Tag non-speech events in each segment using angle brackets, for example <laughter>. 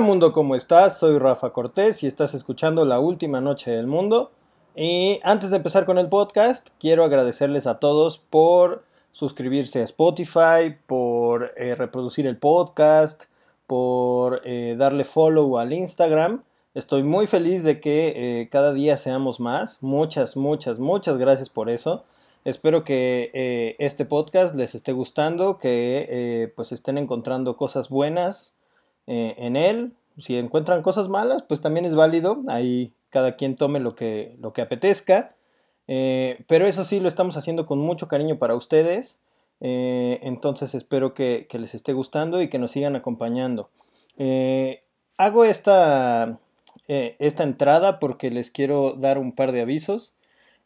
Mundo, ¿cómo estás? Soy Rafa Cortés y estás escuchando La Última Noche del Mundo. Y antes de empezar con el podcast, quiero agradecerles a todos por suscribirse a Spotify, por eh, reproducir el podcast, por eh, darle follow al Instagram. Estoy muy feliz de que eh, cada día seamos más. Muchas, muchas, muchas gracias por eso. Espero que este podcast les esté gustando, que pues estén encontrando cosas buenas en él. Si encuentran cosas malas, pues también es válido. Ahí cada quien tome lo que, lo que apetezca. Eh, pero eso sí, lo estamos haciendo con mucho cariño para ustedes. Eh, entonces espero que, les esté gustando y que nos sigan acompañando. Eh, hago esta, esta entrada porque les quiero dar un par de avisos.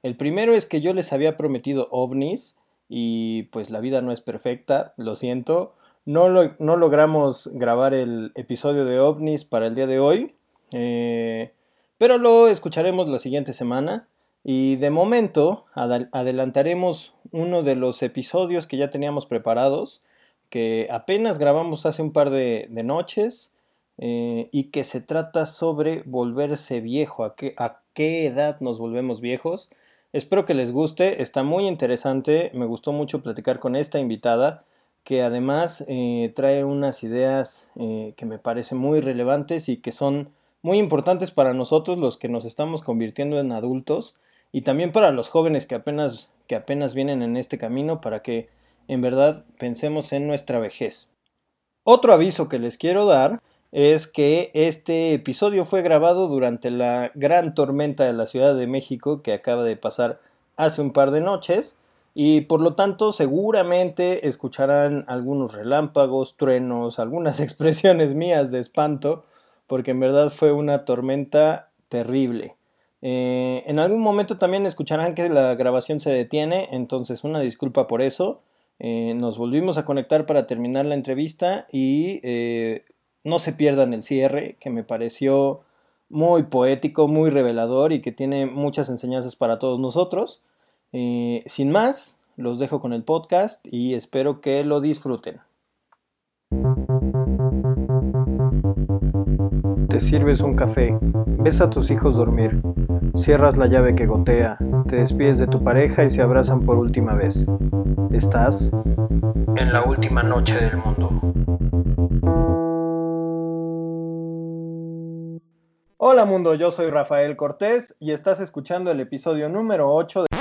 El primero es que yo les había prometido ovnis y pues la vida no es perfecta, lo siento. No, logramos grabar el episodio de ovnis para el día de hoy, pero lo escucharemos la siguiente semana. Y de momento adelantaremos uno de los episodios que ya teníamos preparados, que apenas grabamos hace un par de, noches eh, y que se trata sobre volverse viejo, a qué edad nos volvemos viejos. Espero que les guste, está muy interesante, me gustó mucho platicar con esta invitada que además eh, trae unas ideas eh, que me parecen muy relevantes y que son muy importantes para nosotros los que nos estamos convirtiendo en adultos y también para los jóvenes que apenas, que apenas vienen en este camino para que en verdad pensemos en nuestra vejez. Otro aviso que les quiero dar es que este episodio fue grabado durante la gran tormenta de la Ciudad de México que acaba de pasar hace un par de noches y por lo tanto seguramente escucharán algunos relámpagos, truenos, algunas <laughs> expresiones mías de espanto porque en verdad fue una tormenta terrible. Eh, en algún momento también escucharán que la grabación se detiene, entonces una disculpa por eso. Eh, nos volvimos a conectar para terminar la entrevista y eh, no se pierdan el cierre, que me pareció muy poético, muy revelador y que tiene muchas enseñanzas para todos nosotros. Sin más, los dejo con el podcast y espero que lo disfruten. Te sirves un café, ves a tus hijos dormir, cierras la llave que gotea, te despides de tu pareja y se abrazan por última vez. Estás en la última noche del mundo. Hola mundo, yo soy Rafael Cortés y estás escuchando el episodio número 8 de...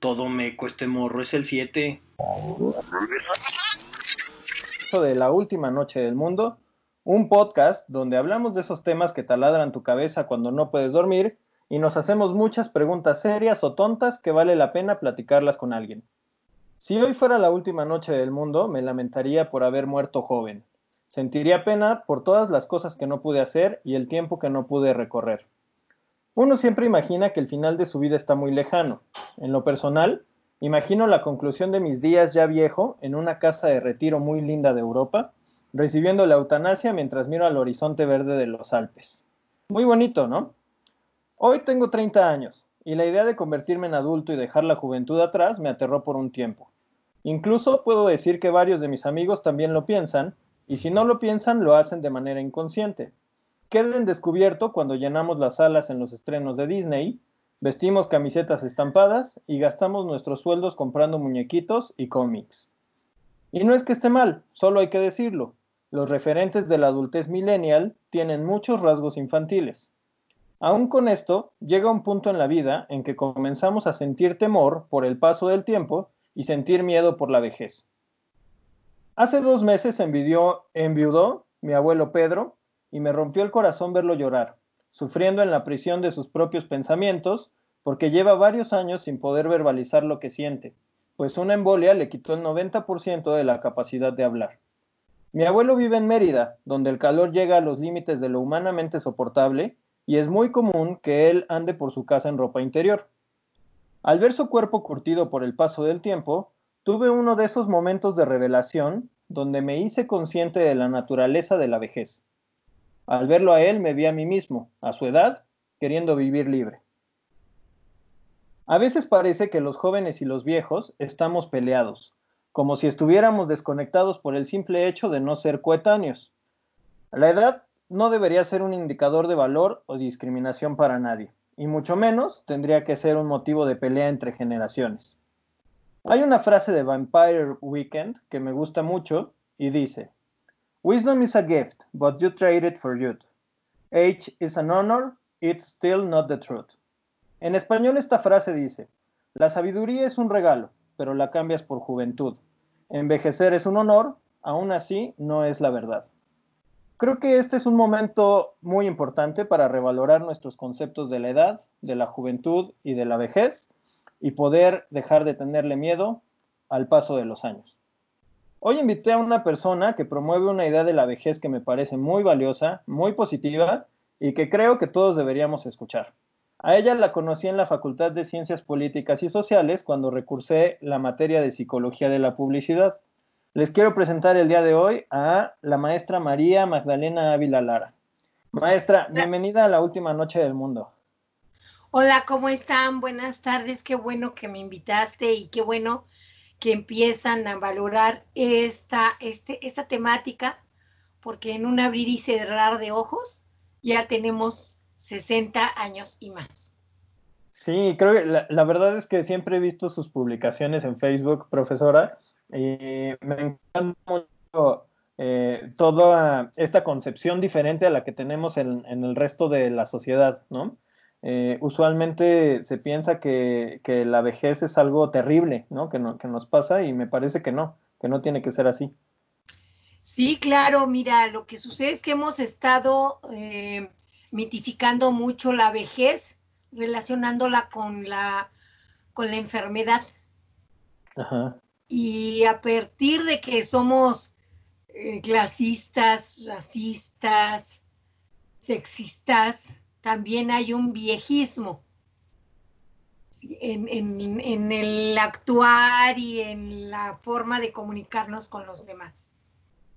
Todo me cueste morro es el 7. De la última noche del mundo un podcast donde hablamos de esos temas que taladran tu cabeza cuando no puedes dormir y nos hacemos muchas preguntas serias o tontas que vale la pena platicarlas con alguien. Si hoy fuera la última noche del mundo, me lamentaría por haber muerto joven. Sentiría pena por todas las cosas que no pude hacer y el tiempo que no pude recorrer. Uno siempre imagina que el final de su vida está muy lejano. En lo personal, imagino la conclusión de mis días ya viejo en una casa de retiro muy linda de Europa, recibiendo la eutanasia mientras miro al horizonte verde de los Alpes. Muy bonito, ¿no? Hoy tengo 30 años y la idea de convertirme en adulto y dejar la juventud atrás me aterró por un tiempo. Incluso puedo decir que varios de mis amigos también lo piensan, y si no lo piensan, lo hacen de manera inconsciente. Queden descubierto cuando llenamos las salas en los estrenos de Disney, vestimos camisetas estampadas y gastamos nuestros sueldos comprando muñequitos y cómics. Y no es que esté mal, solo hay que decirlo los referentes de la adultez millennial tienen muchos rasgos infantiles. Aún con esto, llega un punto en la vida en que comenzamos a sentir temor por el paso del tiempo y sentir miedo por la vejez. Hace dos meses envidió, enviudó mi abuelo Pedro y me rompió el corazón verlo llorar, sufriendo en la prisión de sus propios pensamientos porque lleva varios años sin poder verbalizar lo que siente, pues una embolia le quitó el 90% de la capacidad de hablar. Mi abuelo vive en Mérida, donde el calor llega a los límites de lo humanamente soportable y es muy común que él ande por su casa en ropa interior. Al ver su cuerpo curtido por el paso del tiempo, tuve uno de esos momentos de revelación donde me hice consciente de la naturaleza de la vejez. Al verlo a él me vi a mí mismo, a su edad, queriendo vivir libre. A veces parece que los jóvenes y los viejos estamos peleados, como si estuviéramos desconectados por el simple hecho de no ser coetáneos. La edad no debería ser un indicador de valor o discriminación para nadie, y mucho menos tendría que ser un motivo de pelea entre generaciones. Hay una frase de Vampire Weekend que me gusta mucho y dice, Wisdom is a gift, but you trade it for youth. Age is an honor, it's still not the truth. En español esta frase dice, la sabiduría es un regalo, pero la cambias por juventud. Envejecer es un honor, aún así no es la verdad. Creo que este es un momento muy importante para revalorar nuestros conceptos de la edad, de la juventud y de la vejez y poder dejar de tenerle miedo al paso de los años. Hoy invité a una persona que promueve una idea de la vejez que me parece muy valiosa, muy positiva y que creo que todos deberíamos escuchar. A ella la conocí en la Facultad de Ciencias Políticas y Sociales cuando recursé la materia de Psicología de la Publicidad. Les quiero presentar el día de hoy a la maestra María Magdalena Ávila Lara. Maestra, bienvenida a la última noche del mundo. Hola, ¿cómo están? Buenas tardes, qué bueno que me invitaste y qué bueno que empiezan a valorar esta, este, esta temática, porque en un abrir y cerrar de ojos ya tenemos 60 años y más. Sí, creo que la, la verdad es que siempre he visto sus publicaciones en Facebook, profesora, y me encanta mucho eh, toda esta concepción diferente a la que tenemos en, el resto de la sociedad, ¿no? Eh, usualmente se piensa que, la vejez es algo terrible, ¿no? Que, nos pasa y me parece que no, que no tiene que ser así. Sí, claro, mira, lo que sucede es que hemos estado eh, mitificando mucho la vejez, relacionándola con la, con la enfermedad. Ajá y a partir de que somos eh, clasistas, racistas, sexistas, también hay un viejismo en, el actuar y en la forma de comunicarnos con los demás.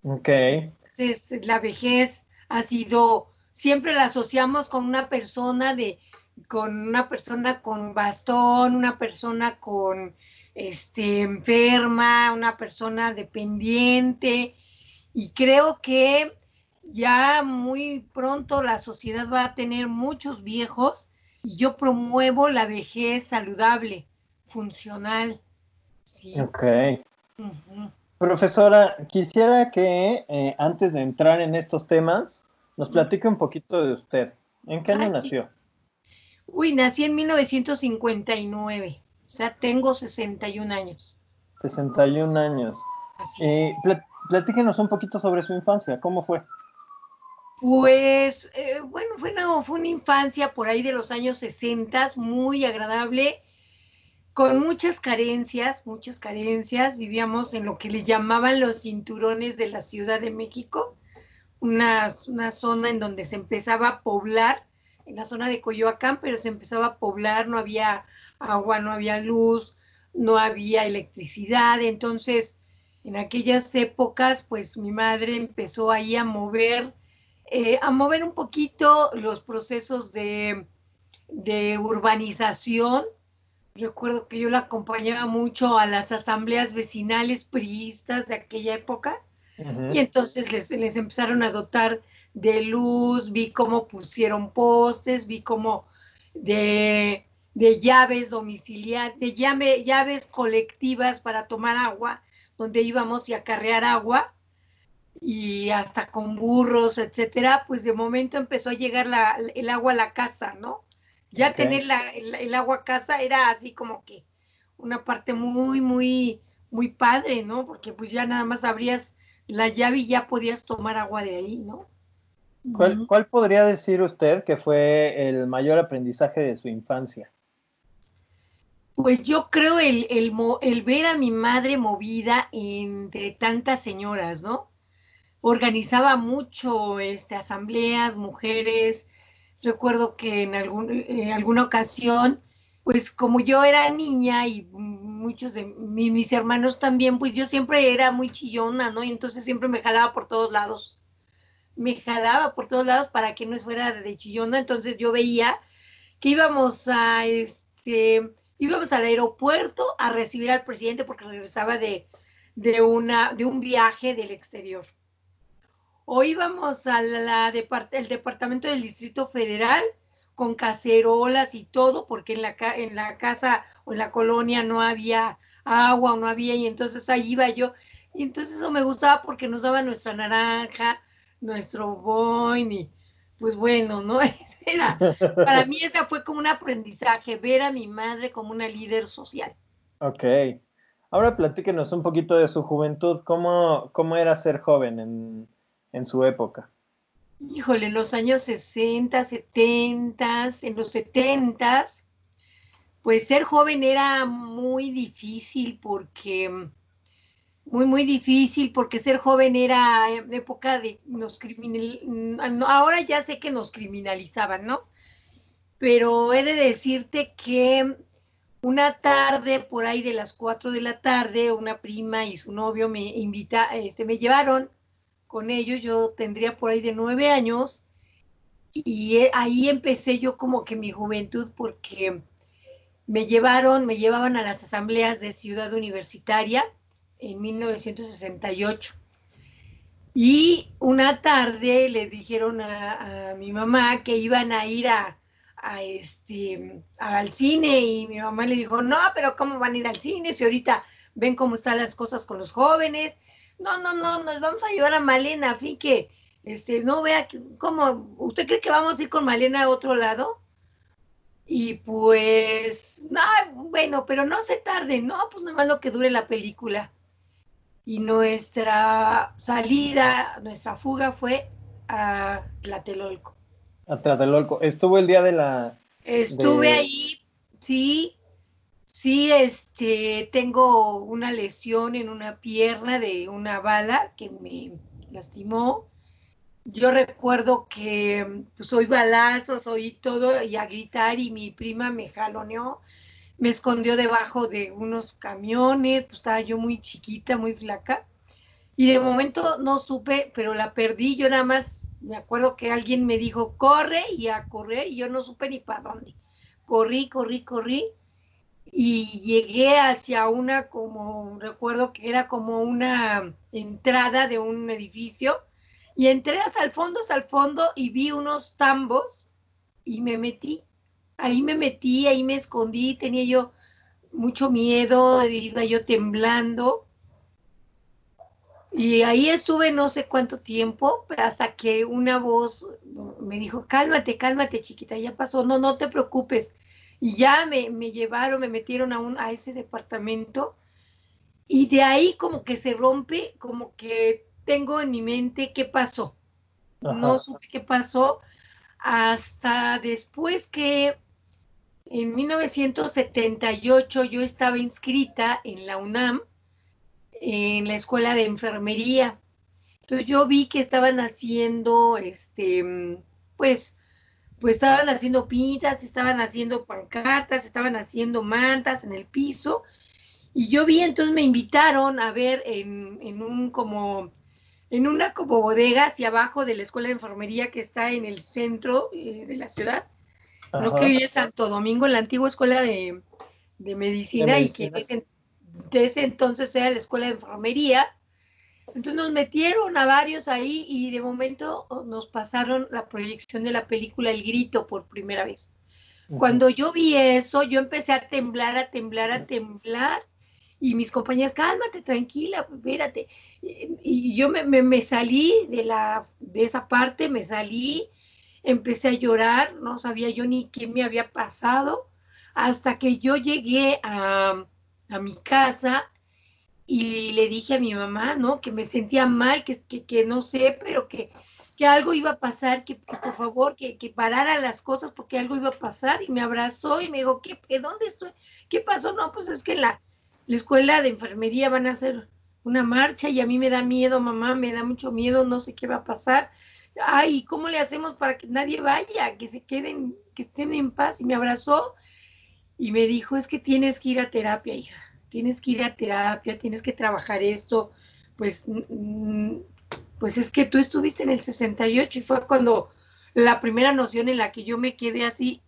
Ok. Entonces, la vejez ha sido, siempre la asociamos con una persona de, con una persona con bastón, una persona con este, enferma, una persona dependiente, y creo que ya muy pronto la sociedad va a tener muchos viejos y yo promuevo la vejez saludable, funcional. Ok. Profesora, quisiera que eh, antes de entrar en estos temas, nos platique un poquito de usted. ¿En qué año nació? Uy, nací en 1959. O sea, tengo 61 años. 61 años. Así eh, platíquenos un poquito sobre su infancia, ¿cómo fue? Pues, eh, bueno, fue una, fue una infancia por ahí de los años 60, muy agradable, con muchas carencias, muchas carencias. Vivíamos en lo que le llamaban los cinturones de la Ciudad de México, una, una zona en donde se empezaba a poblar, en la zona de Coyoacán, pero se empezaba a poblar, no había agua, no había luz, no había electricidad. Entonces, en aquellas épocas, pues mi madre empezó ahí a mover, eh, a mover un poquito los procesos de, de urbanización. Recuerdo que yo la acompañaba mucho a las asambleas vecinales priistas de aquella época. Y entonces les, les, empezaron a dotar de luz, vi cómo pusieron postes, vi cómo de de llaves domiciliarias, de llaves colectivas para tomar agua, donde íbamos y acarrear agua, y hasta con burros, etcétera, pues de momento empezó a llegar el agua a la casa, ¿no? Ya tener el, agua a casa era así como que una parte muy, muy, muy padre, ¿no? Porque pues ya nada más abrías la llave y ya podías tomar agua de ahí, ¿no? ¿Cuál, ¿Cuál, podría decir usted que fue el mayor aprendizaje de su infancia? Pues yo creo el, el, ver a mi madre movida entre tantas señoras, ¿no? Organizaba mucho este, asambleas, mujeres. Recuerdo que en, algún, en alguna ocasión, pues como yo era niña y muchos de mis hermanos también, pues yo siempre era muy chillona, ¿no? Y entonces siempre me jalaba por todos lados. Me jalaba por todos lados para que no fuera de chillona. Entonces yo veía que íbamos a, este, íbamos al aeropuerto a recibir al presidente porque regresaba de, una, de un viaje del exterior. O íbamos al el departamento del Distrito Federal con cacerolas y todo, porque en la, en la casa o en la colonia no había agua o no había, y entonces ahí iba yo. Y entonces eso me gustaba porque nos daba nuestra naranja, nuestro boin y pues bueno, ¿no? <laughs> Era, para mí esa fue como un aprendizaje, ver a mi madre como una líder social. Ok. Ahora platíquenos un poquito de su juventud, ¿cómo, cómo era ser joven en, en su época? Híjole, en los años 60, 70, en los 70, pues ser joven era muy difícil porque, muy, muy difícil porque ser joven era época de nos criminal, ahora ya sé que nos criminalizaban, ¿no? Pero he de decirte que una tarde, por ahí de las 4 de la tarde, una prima y su novio me invita, este, me llevaron con ellos, yo tendría por ahí de nueve años, y ahí empecé yo como que mi juventud porque me llevaron, me llevaban a las asambleas de Ciudad Universitaria en 1968. Y una tarde le dijeron a, mi mamá que iban a ir a, a, este, al cine y mi mamá le dijo, no, pero ¿cómo van a ir al cine si ahorita ven cómo están las cosas con los jóvenes? No, no, no, nos vamos a llevar a Malena, a fin que, este, no vea, ¿cómo? ¿Usted cree que vamos a ir con Malena a otro lado? Y pues, no, bueno, pero no se tarde, no, pues nada más lo que dure la película. Y nuestra salida, nuestra fuga fue a Tlatelolco. A Tlatelolco. ¿Estuvo el día de la...? Estuve ahí, sí, Sí, este, tengo una lesión en una pierna de una bala que me lastimó. Yo recuerdo que pues oí balazos, oí todo y a gritar y mi prima me jaloneó, me escondió debajo de unos camiones, pues estaba yo muy chiquita, muy flaca. Y de momento no supe, pero la perdí. Yo nada más me acuerdo que alguien me dijo, corre y a correr, y yo no supe ni para dónde. Corrí, corrí, corrí y llegué hacia una como, recuerdo que era como una entrada de un edificio y entré hasta el fondo, hasta el fondo y vi unos tambos y me metí. Ahí me metí, ahí me escondí, tenía yo mucho miedo, iba yo temblando. Y ahí estuve no sé cuánto tiempo, hasta que una voz me dijo, cálmate, cálmate, chiquita, ya pasó, no, no te preocupes. Y ya me, llevaron, me metieron a, un, a ese departamento y de ahí como que se rompe, como que tengo en mi mente qué pasó. No supe qué pasó hasta después que en 1978 yo estaba inscrita en la UNAM, en la escuela de enfermería. Entonces yo vi que estaban haciendo, este, pues, pues estaban haciendo pintas, estaban haciendo pancartas, estaban haciendo mantas en el piso. Y yo vi, entonces me invitaron a ver en, un como, en una como bodega hacia abajo de la escuela de enfermería que está en el centro eh, de la ciudad. Lo que hoy es Santo Domingo, la antigua escuela de, medicina, y que desde ese entonces era la escuela de enfermería. Entonces nos metieron a varios ahí y de momento oh, nos pasaron la proyección de la película El Grito por primera vez. Cuando yo vi eso, yo empecé a temblar, a temblar, a temblar. Y mis compañeras, cálmate, tranquila, espérate. Y, yo me, me, salí de, la, de esa parte, me salí, empecé a llorar, no sabía yo ni qué me había pasado, hasta que yo llegué a, a mi casa y le dije a mi mamá, ¿no? Que me sentía mal, que, que, no sé, pero que, que, algo iba a pasar, que, por favor, que, que, parara las cosas porque algo iba a pasar y me abrazó y me dijo, ¿qué, dónde estoy? ¿Qué pasó? No, pues es que la, la escuela de enfermería van a hacer una marcha y a mí me da miedo, mamá, me da mucho miedo, no sé qué va a pasar. Ay, ¿cómo le hacemos para que nadie vaya, que se queden, que estén en paz? Y me abrazó y me dijo, es que tienes que ir a terapia, hija tienes que ir a terapia, tienes que trabajar esto, pues, pues es que tú estuviste en el 68 y fue cuando la primera noción en la que yo me quedé así,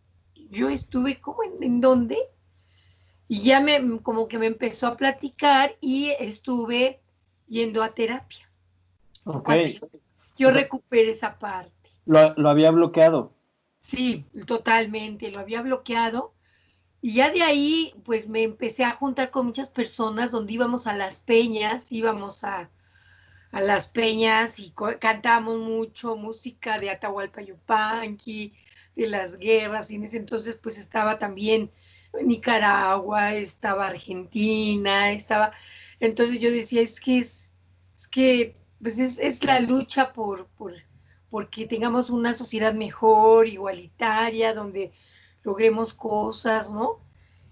yo estuve como en, en dónde, y ya me, como que me empezó a platicar y estuve yendo a terapia. yo recuperé esa parte. Lo, lo había bloqueado. Sí, totalmente, lo había bloqueado. Y ya de ahí, pues me empecé a juntar con muchas personas donde íbamos a las peñas, íbamos a, a las peñas y cantábamos mucho música de Atahualpa Yupanqui, de las guerras, y en ese entonces pues estaba también Nicaragua, estaba Argentina, estaba... Entonces yo decía, es que es, es que pues es, es la lucha por, por, porque tengamos una sociedad mejor, igualitaria, donde logremos cosas, ¿no?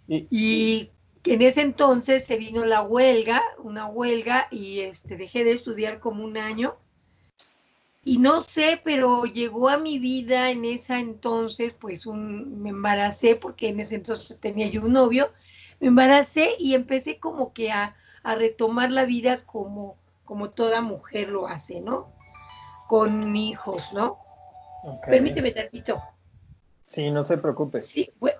Y, y en ese entonces se vino la huelga, una huelga, y este, dejé de estudiar como un año. Y no sé, pero llegó a mi vida en esa entonces, pues un, me embaracé, porque en ese entonces tenía yo un novio, me embaracé y empecé como que a, a retomar la vida como, como toda mujer lo hace, ¿no? Con hijos, ¿no? Permíteme tantito. Sí, no se preocupe. Sí, bueno,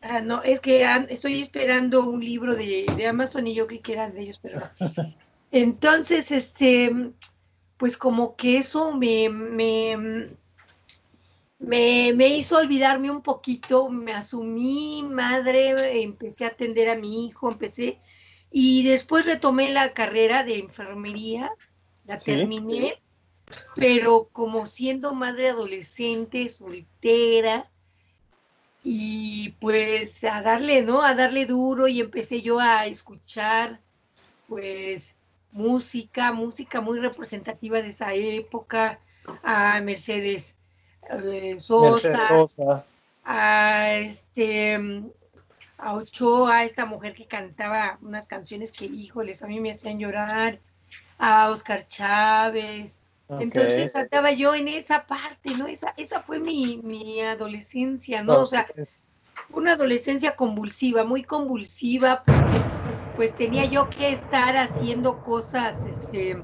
Ah, no, es que estoy esperando un libro de, Amazon y yo creí que eran de ellos, pero <laughs> Entonces, este, pues como que eso me, me, me, hizo olvidarme un poquito, me asumí madre, empecé a atender a mi hijo, empecé, y después retomé la carrera de enfermería, la terminé, pero como siendo madre adolescente, soltera, y pues a darle, ¿no? A darle duro y empecé yo a escuchar pues música, música muy representativa de esa época, a Mercedes eh, Sosa, a este a Ochoa, esta mujer que cantaba unas canciones que, híjoles, a mí me hacían llorar, a Oscar Chávez, entonces estaba yo en esa parte, ¿no? Esa, esa fue mi, mi adolescencia, ¿no? O sea, una adolescencia convulsiva, muy convulsiva, porque pues tenía yo que estar haciendo cosas, este,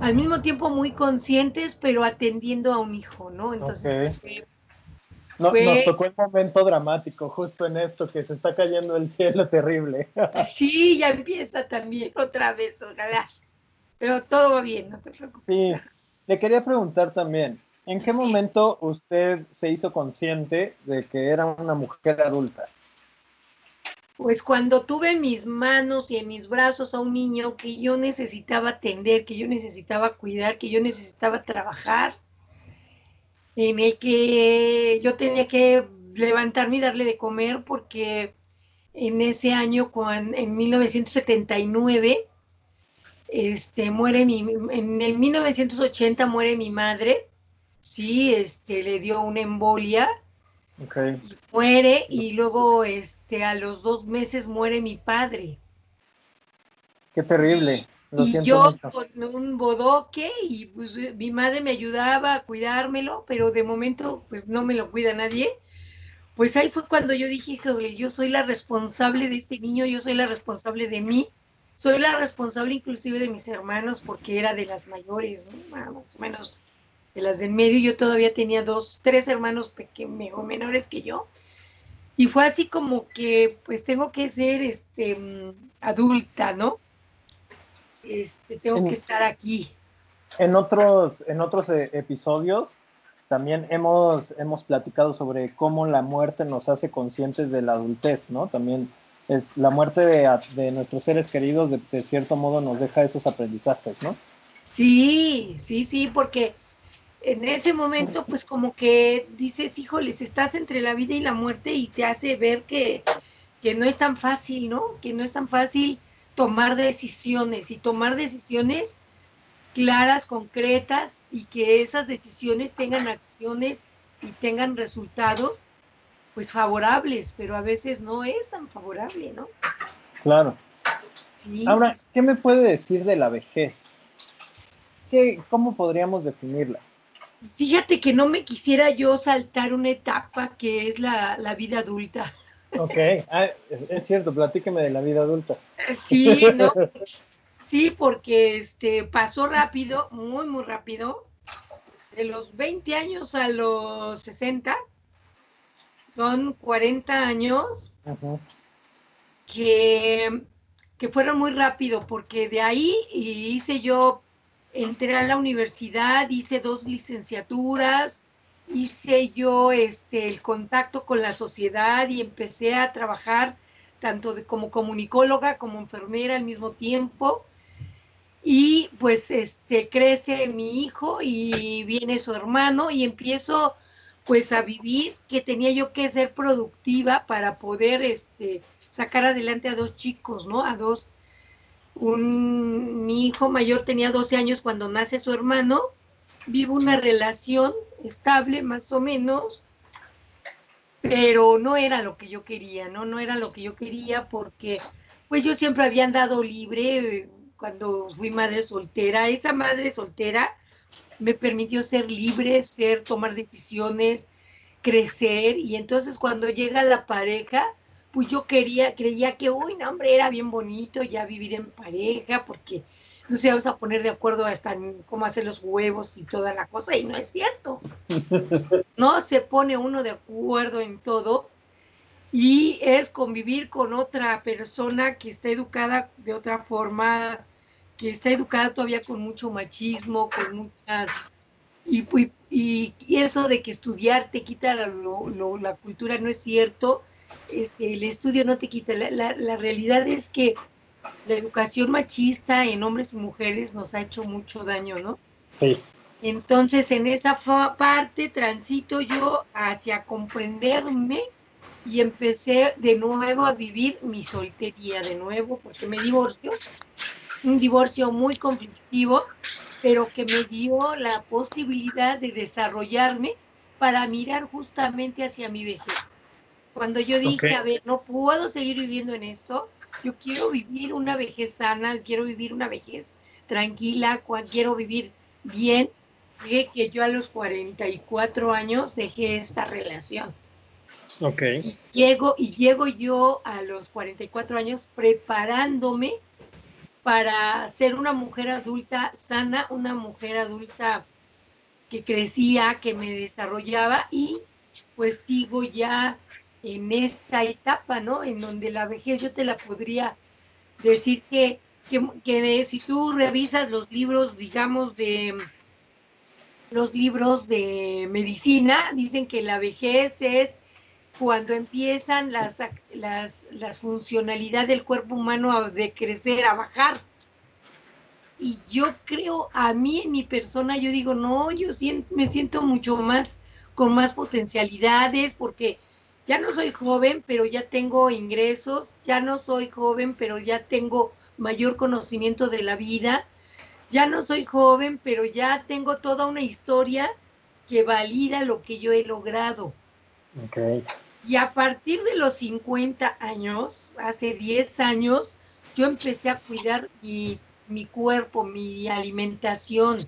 al mismo tiempo muy conscientes, pero atendiendo a un hijo, ¿no? Entonces, nos tocó el momento dramático, justo en esto, que se está cayendo el cielo terrible. <laughs> sí, ya empieza también otra vez, ojalá. Pero todo va bien, no te preocupes. Sí, le quería preguntar también, ¿en qué momento usted se hizo consciente de que era una mujer adulta? Pues cuando tuve en mis manos y en mis brazos a un niño que yo necesitaba atender, que yo necesitaba cuidar, que yo necesitaba trabajar, en el que yo tenía que levantarme y darle de comer porque en ese año, en 1979, este, muere mi, en el 1980 muere mi madre, sí, este, le dio una embolia, muere y luego, este, a los dos meses muere mi padre. Qué terrible. y yo con un bodoque y pues mi madre me ayudaba a cuidármelo, pero de momento pues no me lo cuida nadie. Pues ahí fue cuando yo dije, yo soy la responsable de este niño, yo soy la responsable de mí soy la responsable inclusive de mis hermanos porque era de las mayores, más o menos de las del medio. Yo todavía tenía dos, tres hermanos pequeños, menores que yo. Y fue así como que pues tengo que ser este mm, adulta, ¿no? Este, tengo que estar aquí. En otros, en otros eh, episodios también hemos, hemos platicado sobre cómo la muerte nos hace conscientes de la adultez, ¿no? También es la muerte de, nuestros seres queridos de, cierto modo nos deja esos aprendizajes, ¿no? Sí, sí, sí, porque en ese momento pues como que dices, híjoles, estás entre la vida y la muerte y te hace ver que, que no es tan fácil, ¿no? Que no es tan fácil tomar decisiones y tomar decisiones claras, concretas y que esas decisiones tengan acciones y tengan resultados pues favorables, pero a veces no es tan favorable, ¿no? Claro. Ahora, ¿qué me puede decir de la vejez? ¿Qué, ¿Cómo podríamos definirla? Fíjate que no me quisiera yo saltar una etapa que es la, vida adulta. Ok, ah, es cierto, platíqueme de la vida adulta. Sí, no, <laughs> sí, porque este pasó rápido, muy, muy rápido, de los 20 años a los 60, son 40 años que, que fueron muy rápido, porque de ahí hice yo entré a la universidad, hice dos licenciaturas, hice yo este, el contacto con la sociedad y empecé a trabajar tanto como comunicóloga como enfermera al mismo tiempo. Y pues este, crece mi hijo y viene su hermano y empiezo pues a vivir que tenía yo que ser productiva para poder este, sacar adelante a dos chicos, ¿no? A dos. Un, mi hijo mayor tenía 12 años cuando nace su hermano, vivo una relación estable más o menos, pero no era lo que yo quería, ¿no? No era lo que yo quería porque pues yo siempre había andado libre cuando fui madre soltera. Esa madre soltera me permitió ser libre, ser, tomar decisiones, crecer. Y entonces cuando llega la pareja, pues yo quería, creía que, uy, no, hombre, era bien bonito ya vivir en pareja, porque no se vamos a poner de acuerdo hasta en cómo hacer los huevos y toda la cosa, y no es cierto. <laughs> No se pone uno de acuerdo en todo, y es convivir con otra persona que está educada de otra forma, que está educada todavía con mucho machismo, con muchas... Y, y, eso de que estudiar te quita la, la cultura no es cierto, este, el estudio no te quita, la, la, realidad es que la educación machista en hombres y mujeres nos ha hecho mucho daño, ¿no? Sí. Entonces, en esa parte transito yo hacia comprenderme y empecé de nuevo a vivir mi soltería de nuevo, porque me divorció un divorcio muy conflictivo, pero que me dio la posibilidad de desarrollarme para mirar justamente hacia mi vejez. Cuando yo dije, a ver, no puedo seguir viviendo en esto, yo quiero vivir una vejez sana, quiero vivir una vejez tranquila, quiero vivir bien, que, que yo a los 44 años dejé esta relación. Ok. Y llego, y llego yo a los 44 años preparándome para ser una mujer adulta sana, una mujer adulta que crecía, que me desarrollaba y pues sigo ya en esta etapa, ¿no? En donde la vejez yo te la podría decir que, que, si tú revisas los libros, digamos, de los libros de medicina, dicen que la vejez es cuando empiezan las, las, las funcionalidades del cuerpo humano a decrecer, a bajar. Y yo creo, a mí en mi persona, yo digo, no, yo siento, me siento mucho más, con más potencialidades, porque ya no soy joven, pero ya tengo ingresos, ya no soy joven, pero ya tengo mayor conocimiento de la vida, ya no soy joven, pero ya tengo toda una historia que valida lo que yo he logrado. Okay. Y a partir de los 50 años, hace 10 años, yo empecé a cuidar mi, mi cuerpo, mi alimentación,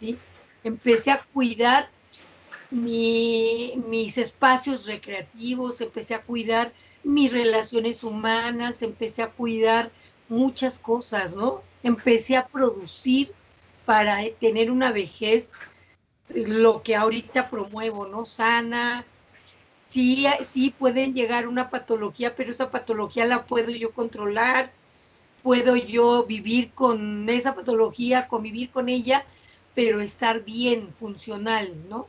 ¿sí? Empecé a cuidar mis espacios recreativos, empecé a cuidar mis relaciones humanas, empecé a cuidar muchas cosas, ¿no? Empecé a producir para tener una vejez, lo que ahorita promuevo, ¿no? Sana, sí, sí pueden llegar una patología, pero esa patología la puedo yo controlar, puedo yo vivir con esa patología, convivir con ella, pero estar bien, funcional, ¿no?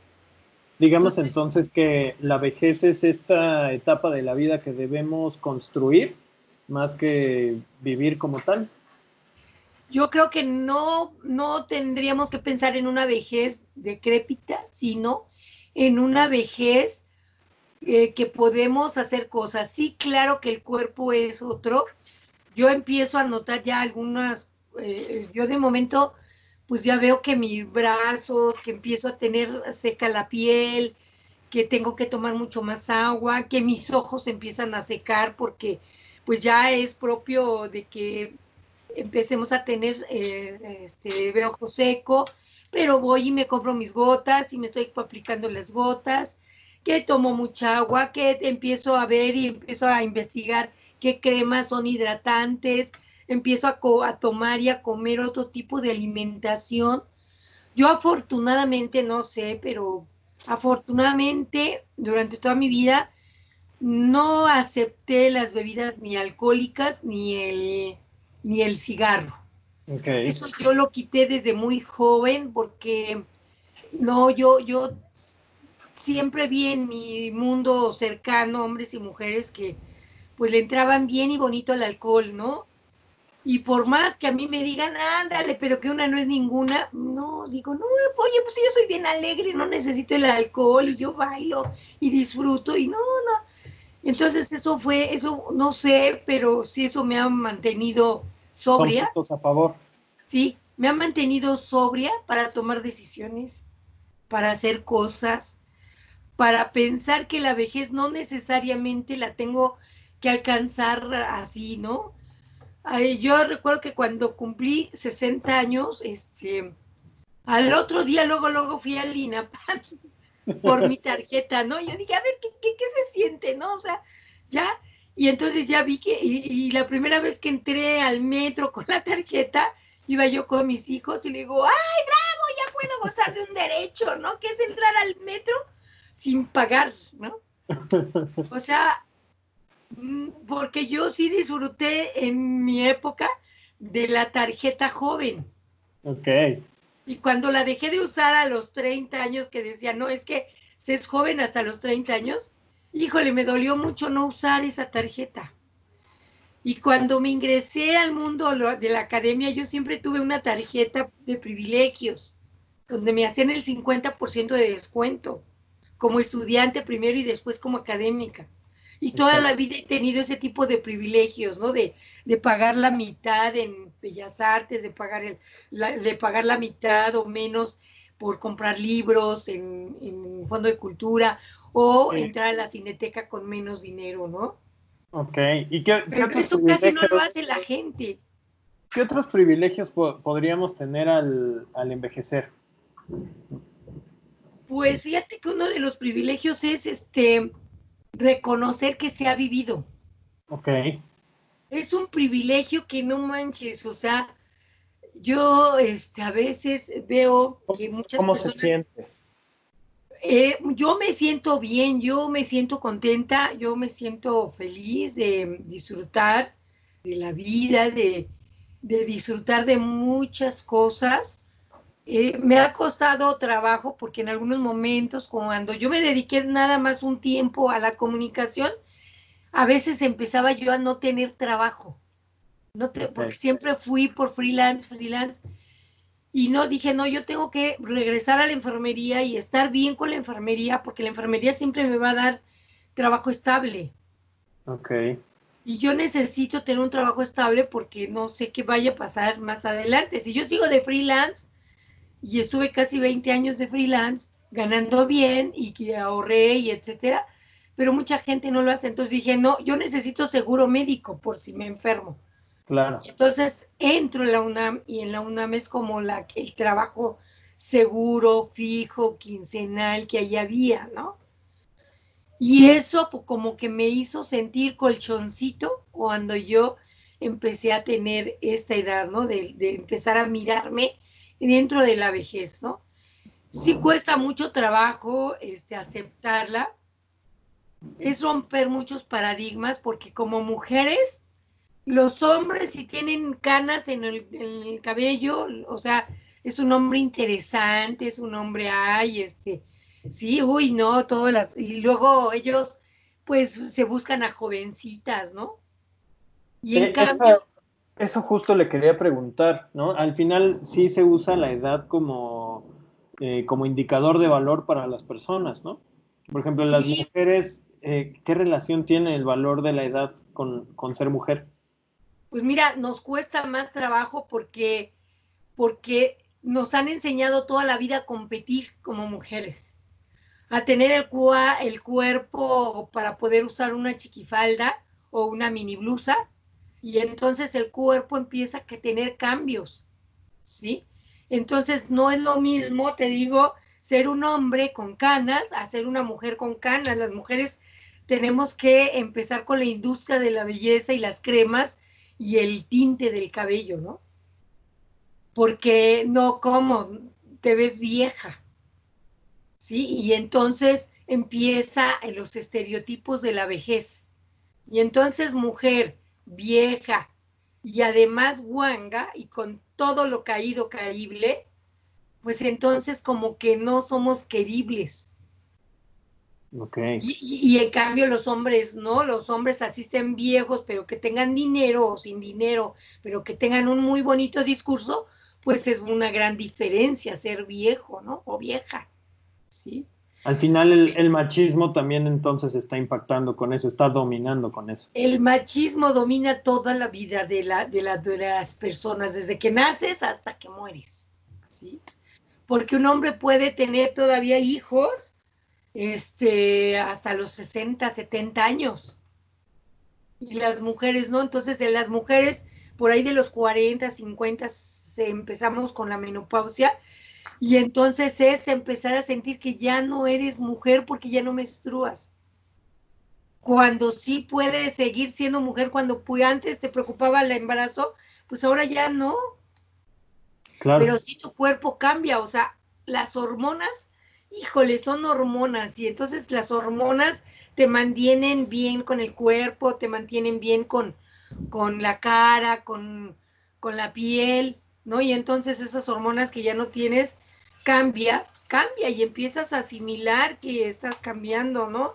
Digamos entonces, que la vejez es esta etapa de la vida que debemos construir más que vivir como tal. Yo creo que no, no tendríamos que pensar en una vejez decrépita, sino en una vejez eh, que podemos hacer cosas. Sí, claro que el cuerpo es otro. Yo empiezo a notar ya algunas, eh, yo de momento, pues ya veo que mis brazos, que empiezo a tener seca la piel, que tengo que tomar mucho más agua, que mis ojos empiezan a secar porque pues ya es propio de que empecemos a tener eh, este ojo seco, pero voy y me compro mis gotas y me estoy aplicando las gotas que tomo mucha agua, que empiezo a ver y empiezo a investigar qué cremas son hidratantes, empiezo a, a tomar y a comer otro tipo de alimentación. Yo afortunadamente, no sé, pero afortunadamente durante toda mi vida no acepté las bebidas ni alcohólicas ni el, ni el cigarro. Eso yo lo quité desde muy joven porque no, yo, yo siempre vi en mi mundo cercano hombres y mujeres que pues le entraban bien y bonito al alcohol, ¿no? Y por más que a mí me digan, ándale, pero que una no es ninguna, no, digo, no, oye, pues yo soy bien alegre, no necesito el alcohol y yo bailo y disfruto y no, no. Entonces eso fue, eso no sé, pero sí eso me ha mantenido sobria. Son a favor. Sí, me ha mantenido sobria para tomar decisiones, para hacer cosas, para pensar que la vejez no necesariamente la tengo que alcanzar así, ¿no? yo recuerdo que cuando cumplí 60 años, este, al otro día, luego, luego fui al INAPAN <laughs> por mi tarjeta, ¿no? Yo dije, a ver, ¿qué, qué, se siente, no? O sea, ya, y entonces ya vi que, y, la primera vez que entré al metro con la tarjeta, iba yo con mis hijos y le digo, ¡ay, bravo! Ya puedo gozar de un derecho, ¿no? Que es entrar al metro sin pagar, ¿no? <laughs> O sea, Mm, porque yo sí disfruté en mi época de la tarjeta joven. Ok. Y cuando la dejé de usar a los 30 años, que decía, no, es que se es joven hasta los 30 años, híjole, me dolió mucho no usar esa tarjeta. Y cuando me ingresé al mundo de la academia, yo siempre tuve una tarjeta de privilegios, donde me hacían el 50% de descuento, como estudiante primero y después como académica. Y toda la vida he tenido ese tipo de privilegios, ¿no? De, pagar la mitad en Bellas Artes, de pagar, el, la, de pagar la mitad o menos por comprar libros en, en Fondo de Cultura o entrar a la cineteca con menos dinero, ¿no? Ok, ¿y qué, Pero eso casi no lo hace la gente. ¿Qué otros privilegios podríamos tener al, al envejecer? Pues fíjate que uno de los privilegios es este reconocer que se ha vivido. Ok. Es un privilegio que no manches, o sea, yo este, a veces veo que muchas ¿Cómo se siente? Eh, yo me siento bien, yo me siento contenta, yo me siento feliz de disfrutar de la vida, de, de disfrutar de muchas cosas eh, me ha costado trabajo porque en algunos momentos, cuando yo me dediqué nada más un tiempo a la comunicación, a veces empezaba yo a no tener trabajo. No porque siempre fui por freelance, freelance. Y no dije, no, yo tengo que regresar a la enfermería y estar bien con la enfermería, porque la enfermería siempre me va a dar trabajo estable. Ok. Y yo necesito tener un trabajo estable porque no sé qué vaya a pasar más adelante. Si yo sigo de freelance, y estuve casi 20 años de freelance, ganando bien y que ahorré y etcétera, pero mucha gente no lo hace. Entonces dije, no, yo necesito seguro médico por si me enfermo. Claro. Entonces entro en la UNAM y en la UNAM es como la, el trabajo seguro, fijo, quincenal que ahí había, ¿no? Y eso como que me hizo sentir colchoncito cuando yo empecé a tener esta edad, ¿no? De, de empezar a mirarme dentro de la vejez, ¿no? Sí cuesta mucho trabajo este, aceptarla, es romper muchos paradigmas porque como mujeres, los hombres si tienen canas en el, cabello, o sea, es un hombre interesante, es un hombre, ay, este, sí, uy, no, todas las, y luego ellos pues se buscan a jovencitas, ¿no? Y en eh, cambio... Eso justo le quería preguntar, ¿no? Al final sí se usa la edad como, eh, como indicador de valor para las personas, ¿no? Por ejemplo, las mujeres, eh, ¿qué relación tiene el valor de la edad con, ser mujer? Pues mira, nos cuesta más trabajo porque, porque nos han enseñado toda la vida a competir como mujeres, a tener el, el cuerpo para poder usar una chiquifalda o una mini blusa y entonces el cuerpo empieza a tener cambios, ¿sí? Entonces no es lo mismo, te digo, ser un hombre con canas a ser una mujer con canas. Las mujeres tenemos que empezar con la industria de la belleza y las cremas y el tinte del cabello, ¿no? Porque no, como te ves vieja, ¿sí? Y entonces empieza los estereotipos de la vejez. Y entonces mujer vieja y además guanga y con todo lo caído, caíble, pues entonces como que no somos queribles. Okay. Y, en cambio los hombres, ¿no? Los hombres asisten viejos, pero que tengan dinero o sin dinero, pero que tengan un muy bonito discurso, pues es una gran diferencia ser viejo, ¿no? O vieja, ¿sí? Al final el, machismo también entonces está impactando con eso, está dominando con eso. El machismo domina toda la vida de, de, las personas, desde que naces hasta que mueres, ¿sí? Porque un hombre puede tener todavía hijos este, hasta los 60, 70 años. Y las mujeres no, entonces en las mujeres por ahí de los 40, 50 empezamos con la menopausia y entonces es empezar a sentir que ya no eres mujer porque ya no menstruas. Cuando sí puedes seguir siendo mujer cuando antes te preocupaba el embarazo, pues ahora ya no. Claro. Pero sí tu cuerpo cambia, o sea, las hormonas híjole, son hormonas y entonces las hormonas te mantienen bien con el cuerpo, te mantienen bien con, con la cara, con, con la piel, ¿no? Y entonces esas hormonas que ya no tienes, cambia, cambia y empiezas a asimilar que estás cambiando, ¿no?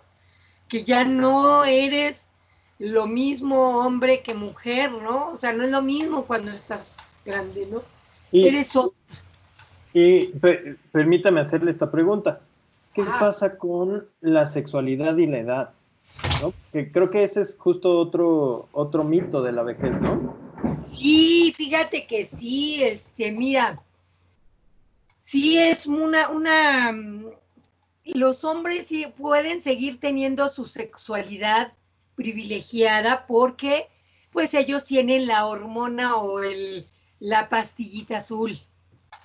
Que ya no eres lo mismo hombre que mujer, ¿no? O sea, no es lo mismo cuando estás grande, ¿no? eres otro. Y permítame hacerle esta pregunta. ¿Qué pasa con la sexualidad y la edad? Que creo que ese es justo otro, otro mito de la vejez, ¿no? Sí, fíjate que sí, este, mira, sí es una, una, los hombres sí pueden seguir teniendo su sexualidad privilegiada porque pues ellos tienen la hormona o el, la pastillita azul,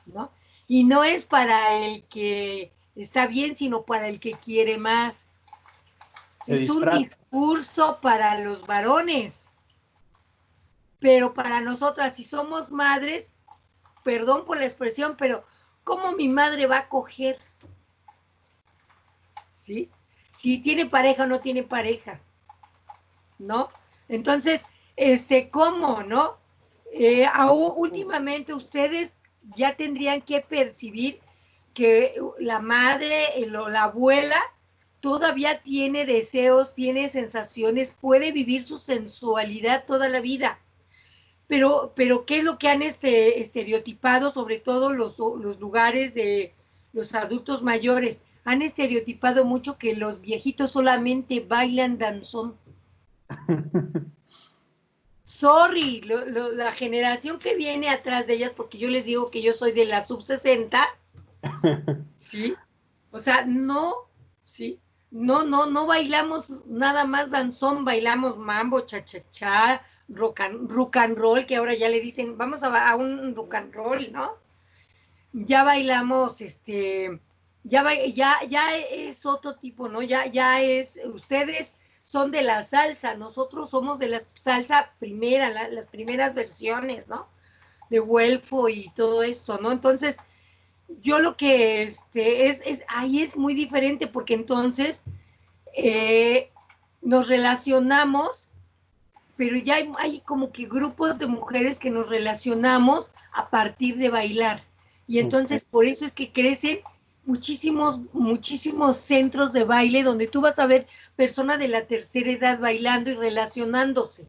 ¿no? Y no es para el que está bien, sino para el que quiere más. es un discurso para los varones, pero para nosotras, si somos madres, perdón por la expresión, pero ¿cómo mi madre va a coger? ¿Sí? Si tiene pareja o no tiene pareja, ¿no? Entonces, este, ¿cómo, no? Eh, últimamente ustedes ya tendrían que percibir que la madre o la abuela todavía tiene deseos, tiene sensaciones, puede vivir su sensualidad toda la vida. Pero, pero ¿qué es lo que han este, estereotipado, sobre todo los, los lugares de los adultos mayores? Han estereotipado mucho que los viejitos solamente bailan danzón. sorry, la generación que viene atrás de ellas, porque yo les digo que yo soy de la sub 60, ¿sí? O sea, no, ¿sí? No, no, no bailamos nada más danzón, bailamos mambo, cha-cha-cha, rock and, roll, que ahora ya le dicen, vamos a, un rock and roll, ¿no? Ya bailamos, este, ya, ya, ya es otro tipo, ¿no? Ya, ya es, ustedes son de la salsa, nosotros somos de la salsa primera, las primeras versiones, ¿no? De Huelfo y todo esto, ¿no? Entonces, yo lo que este, es, es, ahí es muy diferente porque entonces eh, nos relacionamos, pero ya hay, hay, como que grupos de mujeres que nos relacionamos a partir de bailar. Y entonces por eso es que crecen muchísimos, muchísimos centros de baile donde tú vas a ver personas de la tercera edad bailando y relacionándose.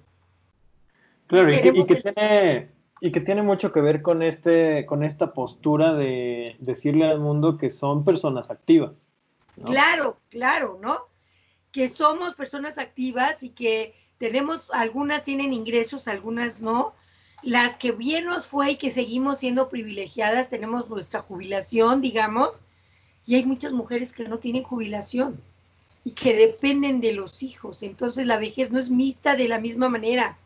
Claro, y que, tiene, y que, tiene, mucho que ver con, este, con esta postura de decirle al mundo que son personas activas. Claro, claro, ¿no? Que somos personas activas y que tenemos, algunas tienen ingresos, algunas no. Las que bien nos fue y que seguimos siendo privilegiadas, tenemos nuestra jubilación, digamos, y hay muchas mujeres que no tienen jubilación y que dependen de los hijos. Entonces la vejez no es vista de la misma manera.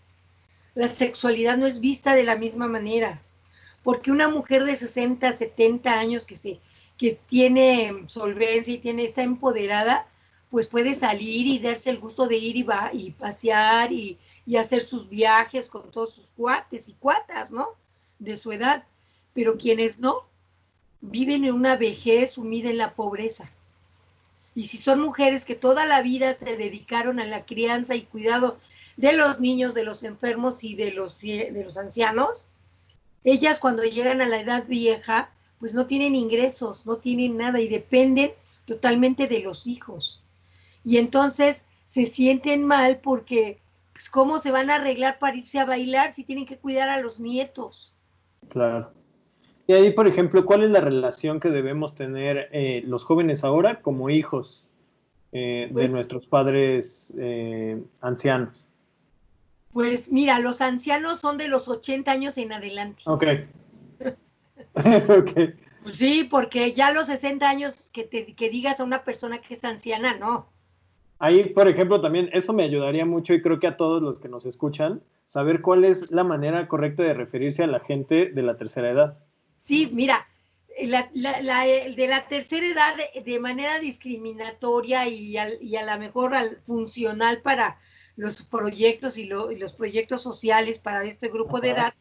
La sexualidad no es vista de la misma manera. Porque una mujer de 60, 70 años que, se, que tiene solvencia y tiene, está empoderada, pues puede salir y darse el gusto de ir y, va, y pasear y, y hacer sus viajes con todos sus cuates y cuatas, ¿no? De su edad. Pero quienes no, viven en una vejez sumida en la pobreza. Y si son mujeres que toda la vida se dedicaron a la crianza y cuidado de los niños, de los enfermos y de los, de los ancianos, ellas cuando llegan a la edad vieja, pues no tienen ingresos, no tienen nada y dependen totalmente de los hijos. Y entonces se sienten mal porque, pues, ¿cómo se van a arreglar para irse a bailar si tienen que cuidar a los nietos? Claro. Y ahí, por ejemplo, ¿cuál es la relación que debemos tener eh, los jóvenes ahora como hijos eh, de pues nuestros padres eh, ancianos? Pues mira, los ancianos son de los 80 años en adelante. Ok. <laughs> okay. Pues sí, porque ya los 60 años que, te, que digas a una persona que es anciana, no. Ahí, por ejemplo, también eso me ayudaría mucho y creo que a todos los que nos escuchan, saber cuál es la manera correcta de referirse a la gente de la tercera edad. Sí, mira, la, la, de la tercera edad de, manera discriminatoria y, y a lo mejor al, funcional para los proyectos y, los proyectos sociales para este grupo de edad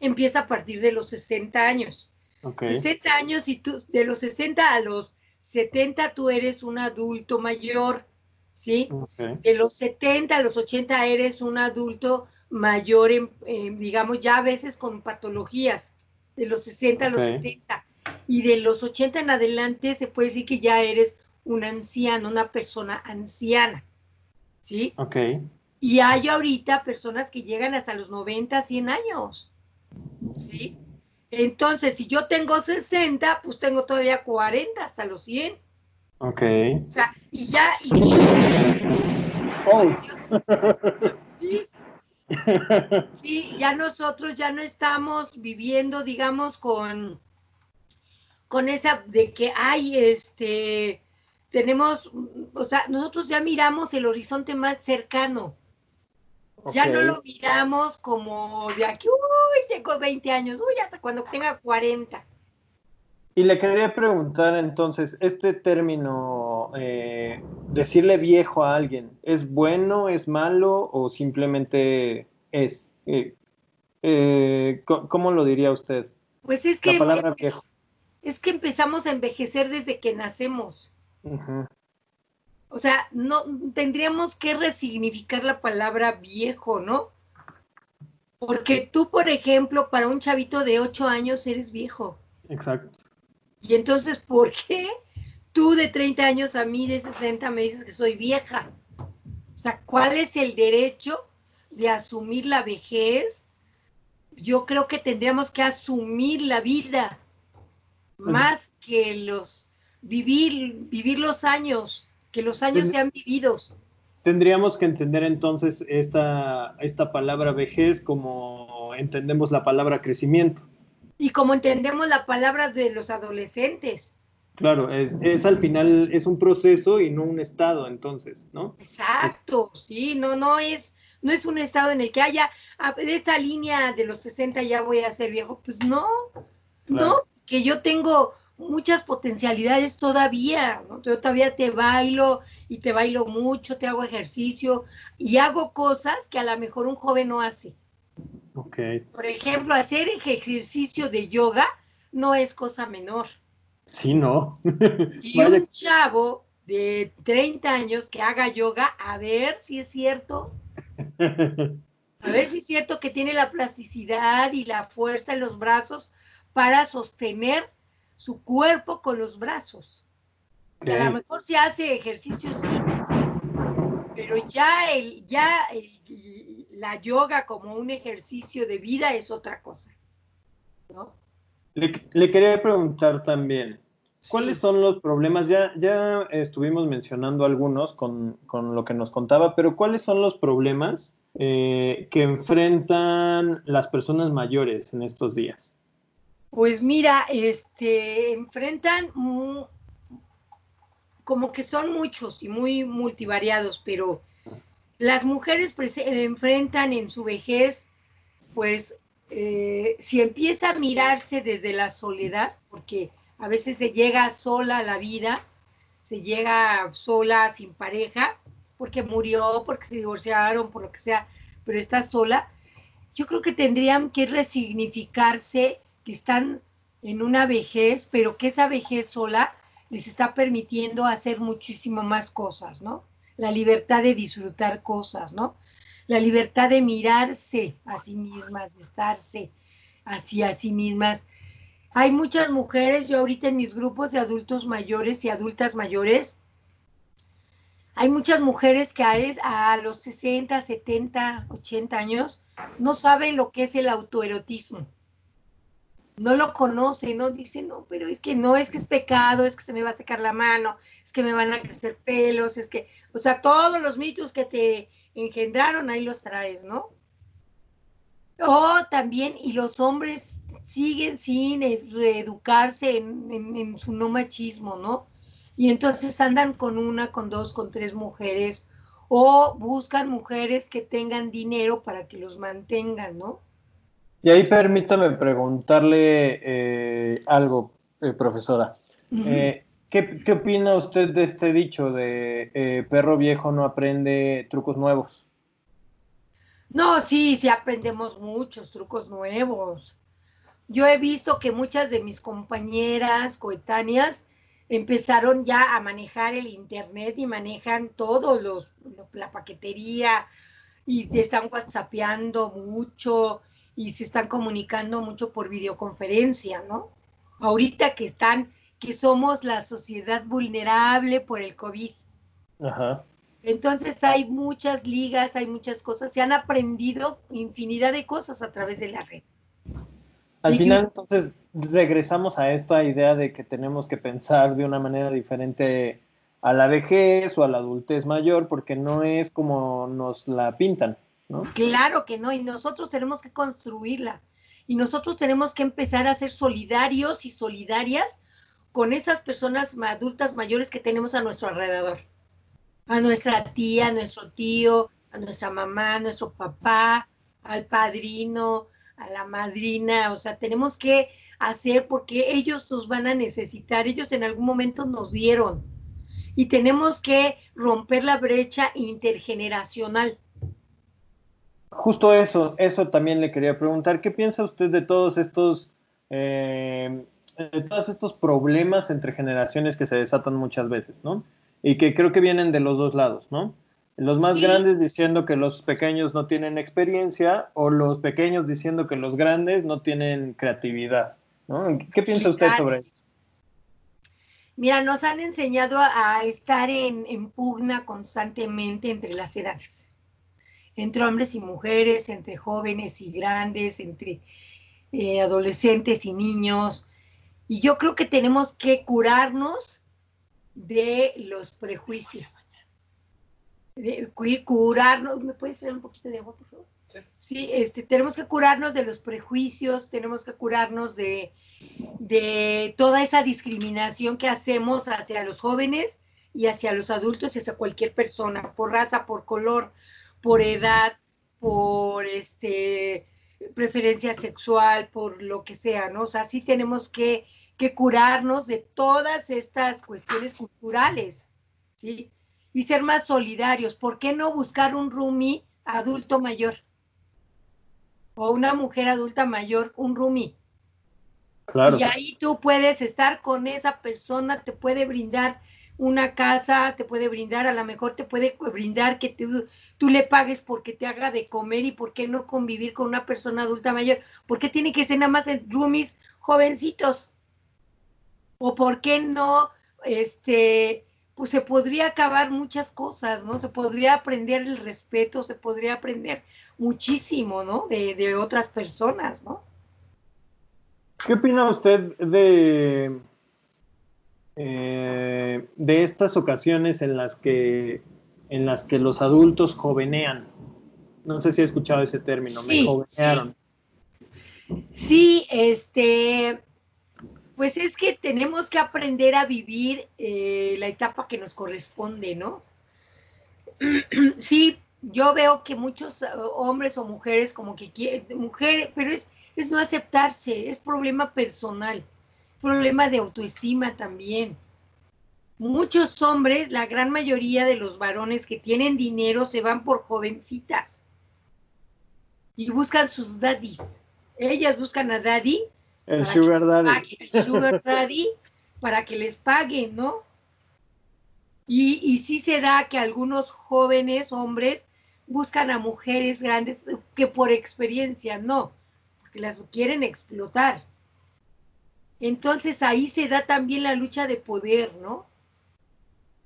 empieza a partir de los 60 años. 60 años y tú, de los 60 a los 70 tú eres un adulto mayor, ¿sí? De los 70 a los 80 eres un adulto mayor, digamos, ya a veces con patologías, de los 60 a los 70. Y de los 80 en adelante se puede decir que ya eres un anciano, una persona anciana, ¿sí? Ok. Y hay ahorita personas que llegan hasta los 90, 100 años, ¿sí? Entonces, si yo tengo 60, pues tengo todavía 40 hasta los 100. Ok. O sea, y ya... oh. <laughs> sí. Sí, ya nosotros ya no estamos viviendo, digamos, con, con esa de que hay, este, tenemos, o sea, nosotros ya miramos el horizonte más cercano. Ya no lo miramos como de aquí, uy, tengo 20 años, uy, hasta cuando tenga 40. Y le quería preguntar entonces, este término, eh, decirle viejo a alguien, ¿es bueno, es malo o simplemente es? Eh, eh, ¿Cómo lo diría usted? Pues es que, es, que empezamos a envejecer desde que nacemos. O sea, no tendríamos que resignificar la palabra viejo, ¿no? Porque tú, por ejemplo, para un chavito de 8 años eres viejo. Exacto. Y entonces, ¿por qué tú de 30 años a mí de 60 me dices que soy vieja? O sea, ¿cuál es el derecho de asumir la vejez? Yo creo que tendríamos que asumir la vida más que los vivir, vivir los años que los años sean vividos. Tendríamos que entender entonces esta, esta palabra vejez como entendemos la palabra crecimiento. Y como entendemos la palabra de los adolescentes. Claro, es, es, al final, es un proceso y no un estado, entonces, ¿no? Exacto, sí, no, no es, no es un estado en el que haya, de esta línea de los 60 ya voy a ser viejo, pues no, no, que yo tengo muchas potencialidades todavía, Yo todavía te bailo y te bailo mucho, te hago ejercicio y hago cosas que a lo mejor un joven no hace. Okay. Por ejemplo, hacer ejercicio de yoga no es cosa menor. Sí, no. y <laughs> un chavo de 30 años que haga yoga, a ver si es cierto. <laughs> A ver si es cierto que tiene la plasticidad y la fuerza en los brazos para sostener su cuerpo con los brazos. Que a lo mejor se hace ejercicio, sí, pero ya, el, ya la yoga como un ejercicio de vida es otra cosa. ¿no? Le, quería preguntar también, ¿cuáles son los problemas? Ya, ya estuvimos mencionando algunos con, lo que nos contaba, pero ¿cuáles son los problemas eh, que enfrentan las personas mayores en estos días? Pues mira, este, enfrentan como que son muchos y muy multivariados, pero las mujeres enfrentan en su vejez, pues, eh, si empieza a mirarse desde la soledad, porque a veces se llega sola a la vida, se llega sola sin pareja, porque murió, porque se divorciaron, por lo que sea, pero está sola, yo creo que tendrían que resignificarse que están en una vejez, pero que esa vejez sola les está permitiendo hacer muchísimo más cosas, ¿no? La libertad de disfrutar cosas, ¿no? La libertad de mirarse a sí mismas, de estarse. hacia sí mismas. Hay muchas mujeres, yo ahorita en mis grupos de adultos mayores y adultas mayores, hay muchas mujeres que a, a los 60, 70, 80 años no saben lo que es el autoerotismo. No lo conocen, no dicen, no, pero es que no, es que es pecado, es que se me va a secar la mano, es que me van a crecer pelos, es que, o sea, todos los mitos que te engendraron ahí los traes, ¿no? O también, y los hombres siguen sin reeducarse en, su no machismo, ¿no? Y entonces andan con una, con dos, con tres mujeres, o buscan mujeres que tengan dinero para que los mantengan, ¿no? Y ahí permítame preguntarle eh, algo, eh, profesora. Eh, ¿qué, ¿qué, opina usted de este dicho de perro viejo no aprende trucos nuevos? No, sí, sí aprendemos muchos trucos nuevos. Yo he visto que muchas de mis compañeras coetáneas empezaron ya a manejar el internet y manejan todo, los, la paquetería y te están whatsappeando mucho y se están comunicando mucho por videoconferencia, ¿no? Ahorita que están, que somos la sociedad vulnerable por el COVID. Ajá. Entonces hay muchas ligas, hay muchas cosas, se han aprendido infinidad de cosas a través de la red. Al final, entonces, regresamos a esta idea de que tenemos que pensar de una manera diferente a la vejez o a la adultez mayor, porque no es como nos la pintan, Claro que no, y nosotros tenemos que construirla. Y nosotros tenemos que empezar a ser solidarios y solidarias con esas personas adultas mayores que tenemos a nuestro alrededor a nuestra tía, a nuestro tío, a nuestra mamá, a nuestro papá, al padrino, a la madrina, o sea, tenemos que hacer porque ellos nos van a necesitar, ellos en algún momento nos dieron y tenemos que romper la brecha intergeneracional. Justo eso, eso también le quería preguntar, ¿qué piensa usted de todos estos, eh, de todos estos problemas entre generaciones que se desatan muchas veces, ¿no? y que creo que vienen de los dos lados, ¿no? Los más grandes diciendo que los pequeños no tienen experiencia o los pequeños diciendo que los grandes no tienen creatividad, ¿no? ¿Qué piensa usted sobre eso? Mira, nos han enseñado a, estar en, pugna constantemente entre las edades, entre hombres y mujeres, entre jóvenes y grandes, entre eh, adolescentes y niños. Y yo creo que tenemos que curarnos de los prejuicios. De curarnos, ¿me puedes traer un poquito de agua, por favor? Sí. este, tenemos que curarnos de los prejuicios, tenemos que curarnos de, de toda esa discriminación que hacemos hacia los jóvenes y hacia los adultos y hacia cualquier persona, por raza, por color, por edad, por este preferencia sexual, por lo que sea, ¿no? O sea, sí tenemos que que curarnos de todas estas cuestiones culturales, ¿sí? Y ser más solidarios. ¿Por qué no buscar un roomie adulto mayor? O una mujer adulta mayor, un roomie. Claro. Y ahí tú puedes estar con esa persona, te puede brindar una casa, te puede brindar, a lo mejor te puede brindar que tú, tú, le pagues porque te haga de comer y por qué no convivir con una persona adulta mayor. ¿Por qué tiene que ser nada más en roomies jovencitos? o por qué no, este, pues se podría acabar muchas cosas, ¿no? Se podría aprender el respeto, se podría aprender muchísimo, ¿no? De, otras personas, ¿no? ¿Qué opina usted de, eh, de estas ocasiones en las que en las que los adultos jovenean? No sé si he escuchado ese término, me jovenearon. Sí. sí, este, pues es que tenemos que aprender a vivir eh, la etapa que nos corresponde, ¿no? <clears throat> sí, yo veo que muchos eh, hombres o mujeres como que quieren, mujeres, pero es, es no aceptarse, es problema personal, problema de autoestima también. Muchos hombres, la gran mayoría de los varones que tienen dinero se van por jovencitas y buscan sus daddies. Ellas buscan a daddy el sugar daddy. el sugar <laughs> daddy para que les paguen, ¿no? Y, y sí se da que algunos jóvenes hombres buscan a mujeres grandes que por experiencia no, porque las quieren explotar. Entonces ahí se da también la lucha de poder, ¿no?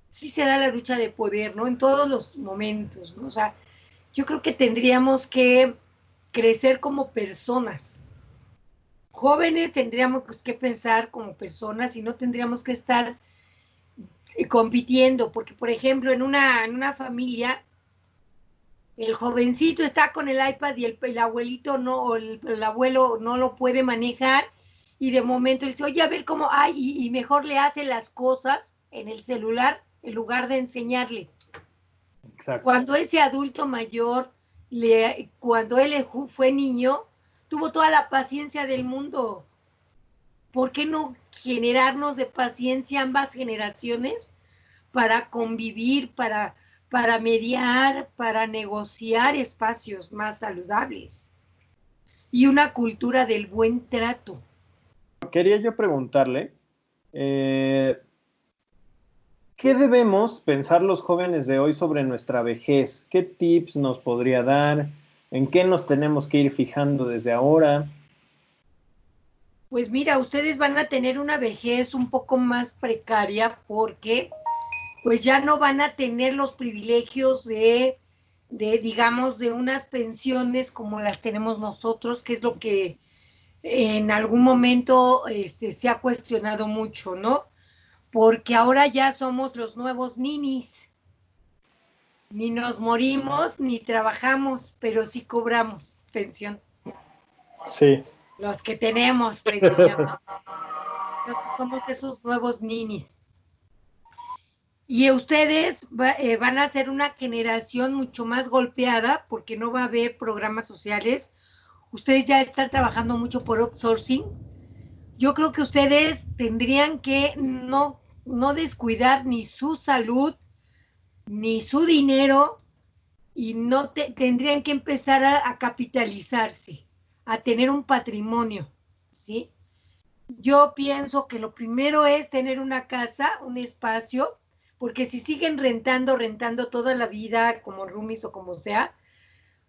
Sí se da la lucha de poder, ¿no? En todos los momentos, ¿no? O sea, yo creo que tendríamos que crecer como personas. Jóvenes tendríamos que pensar como personas y no tendríamos que estar compitiendo, porque por ejemplo en una, en una familia el jovencito está con el iPad y el, abuelito no, o el, abuelo no lo puede manejar y de momento él dice, oye, a ver cómo, ay, y, mejor le hace las cosas en el celular en lugar de enseñarle. Cuando ese adulto mayor, le, cuando él fue niño, tuvo toda la paciencia del mundo. ¿Por qué no generarnos de paciencia ambas generaciones para convivir, para para mediar, para negociar espacios más saludables y una cultura del buen trato. Quería yo preguntarle, eh, ¿qué debemos pensar los jóvenes de hoy sobre nuestra vejez? ¿Qué tips nos podría dar? ¿En qué nos tenemos que ir fijando desde ahora? Pues mira, ustedes van a tener una vejez un poco más precaria porque pues ya no van a tener los privilegios de, digamos, de unas pensiones como las tenemos nosotros, que es lo que en algún momento este, se ha cuestionado mucho, ¿no? Porque ahora ya somos los nuevos ninis. Ni nos morimos, ni trabajamos, pero sí cobramos pensión. Sí. Los que tenemos pensión. Entonces somos esos nuevos ninis. Y ustedes eh, van a ser una generación mucho más golpeada porque no va a haber programas sociales. Ustedes ya están trabajando mucho por outsourcing. Yo creo que ustedes tendrían que no, no descuidar ni su salud, ni su dinero, y no tendrían que empezar a, a capitalizarse, a tener un patrimonio, ¿sí? Yo pienso que lo primero es tener una casa, un espacio, porque si siguen rentando, rentando toda la vida como roomies o como sea,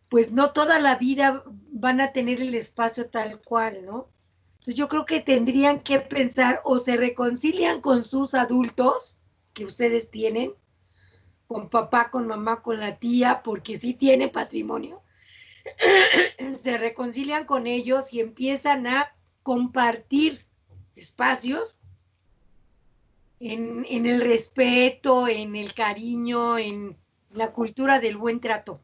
pues no toda la vida van a tener el espacio tal cual, ¿no? Entonces yo creo que tendrían que pensar o se reconcilian con sus adultos que ustedes tienen, con papá, con mamá, con la tía, porque sí tiene patrimonio, <clears throat> se reconcilian con ellos y empiezan a compartir espacios en, el respeto, en el cariño, en la cultura del buen trato.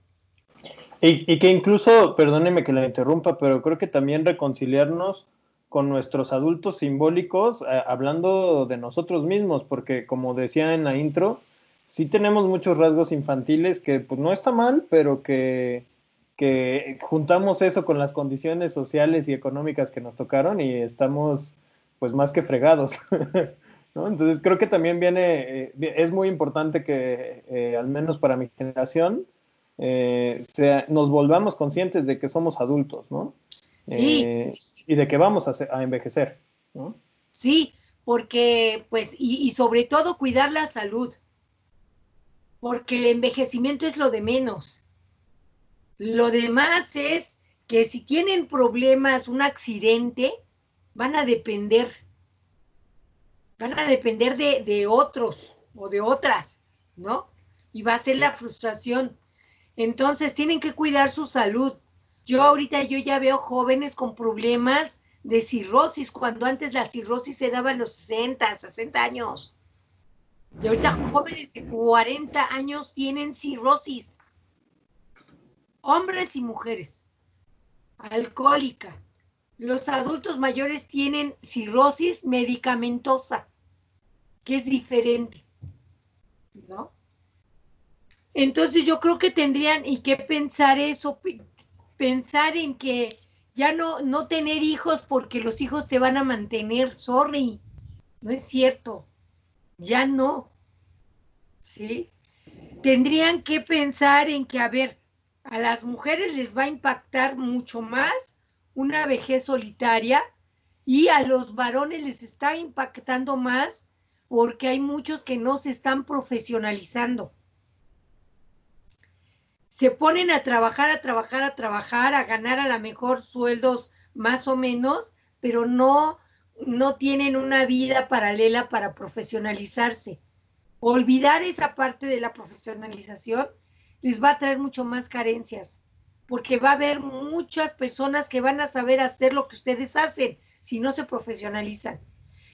Y, que incluso, perdóneme que la interrumpa, pero creo que también reconciliarnos con nuestros adultos simbólicos, eh, hablando de nosotros mismos, porque como decía en la intro, sí tenemos muchos rasgos infantiles que pues no está mal, pero que, que juntamos eso con las condiciones sociales y económicas que nos tocaron y estamos pues más que fregados. <laughs> Entonces creo que también viene, eh, es muy importante que, eh, al menos para mi generación, eh, nos volvamos conscientes de que somos adultos, ¿no? Sí. y de que vamos a, envejecer, ¿no? Sí, porque, pues, y, y sobre todo cuidar la salud, porque el envejecimiento es lo de menos. Lo demás es que si tienen problemas, un accidente, van a depender van a depender de, otros o de otras, ¿no? Y va a ser la frustración. Entonces tienen que cuidar su salud. Yo ahorita yo ya veo jóvenes con problemas de cirrosis, cuando antes la cirrosis se daba a los 60, 60 años. Y ahorita jóvenes de 40 años tienen cirrosis. Hombres y mujeres. Alcohólica. Los adultos mayores tienen cirrosis medicamentosa que es diferente, ¿no? Entonces yo creo que tendrían y que pensar eso, pensar en que ya no, no tener hijos porque los hijos te van a mantener, sorry, no es cierto, ya no, ¿sí? Tendrían que pensar en que, a ver, a las mujeres les va a impactar mucho más una vejez solitaria y a los varones les está impactando más porque hay muchos que no se están profesionalizando. Se ponen a trabajar, a trabajar, a trabajar, a ganar a lo mejor sueldos más o menos, pero no, no tienen una vida paralela para profesionalizarse. Olvidar esa parte de la profesionalización les va a traer mucho más carencias, porque va a haber muchas personas que van a saber hacer lo que ustedes hacen si no se profesionalizan.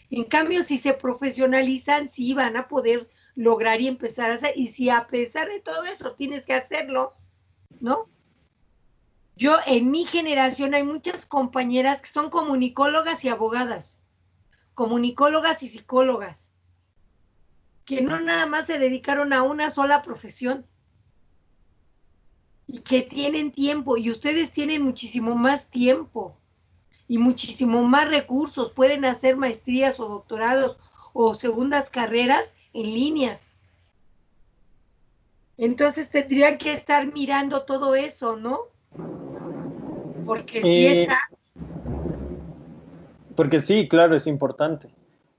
En cambio, si se profesionalizan, sí van a poder lograr y empezar a hacer. Y si a pesar de todo eso tienes que hacerlo, ¿no? Yo en mi generación hay muchas compañeras que son comunicólogas y abogadas, comunicólogas y psicólogas, que no nada más se dedicaron a una sola profesión y que tienen tiempo y ustedes tienen muchísimo más tiempo y muchísimo más recursos, pueden hacer maestrías o doctorados o segundas carreras en línea. Entonces tendrían que estar mirando todo eso, ¿no? Porque sí Eh, está. Porque sí, claro, es importante.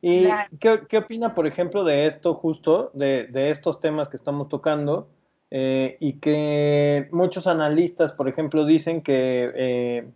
¿Y ¿qué, qué opina, por ejemplo, de esto justo, de, de estos temas que estamos tocando? eh, y que muchos analistas, por ejemplo, dicen que, eh,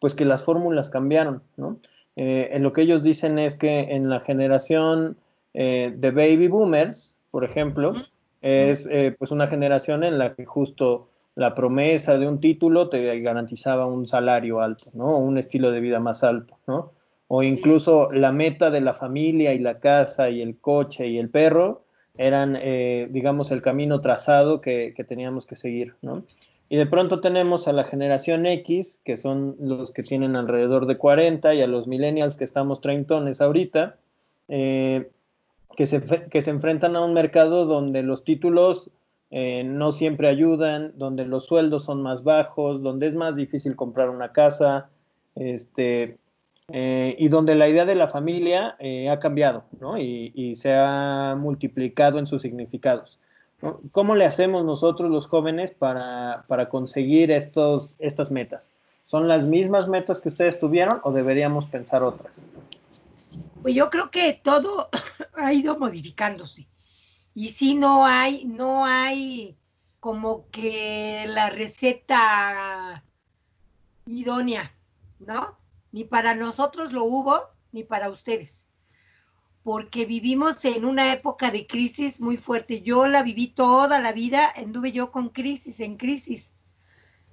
pues que las fórmulas cambiaron, ¿no? Eh, en lo que ellos dicen es que en la generación de baby boomers, por ejemplo, es eh, pues una generación en la que justo la promesa de un título te garantizaba un salario alto, ¿no? Un estilo de vida más alto, ¿no? O incluso la meta de la familia y la casa y el coche y el perro eran, eh, digamos, el camino trazado que, que, teníamos que seguir, ¿no? Y de pronto tenemos a la generación X, que son los que tienen alrededor de 40, y a los millennials que estamos treintones ahorita, eh, que, se, que se enfrentan a un mercado donde los títulos eh, no siempre ayudan, donde los sueldos son más bajos, donde es más difícil comprar una casa, este, eh, y donde la idea de la familia eh, ha cambiado ¿no? y, y, se ha multiplicado en sus significados. ¿Cómo le hacemos nosotros los jóvenes para, para conseguir estos, estas metas? ¿Son las mismas metas que ustedes tuvieron o deberíamos pensar otras? Pues yo creo que todo ha ido modificándose. Y si no hay, no hay como que la receta idónea, ¿no? Ni para nosotros lo hubo, ni para ustedes. Porque vivimos en una época de crisis muy fuerte. Yo la viví toda la vida, anduve yo con crisis, en crisis.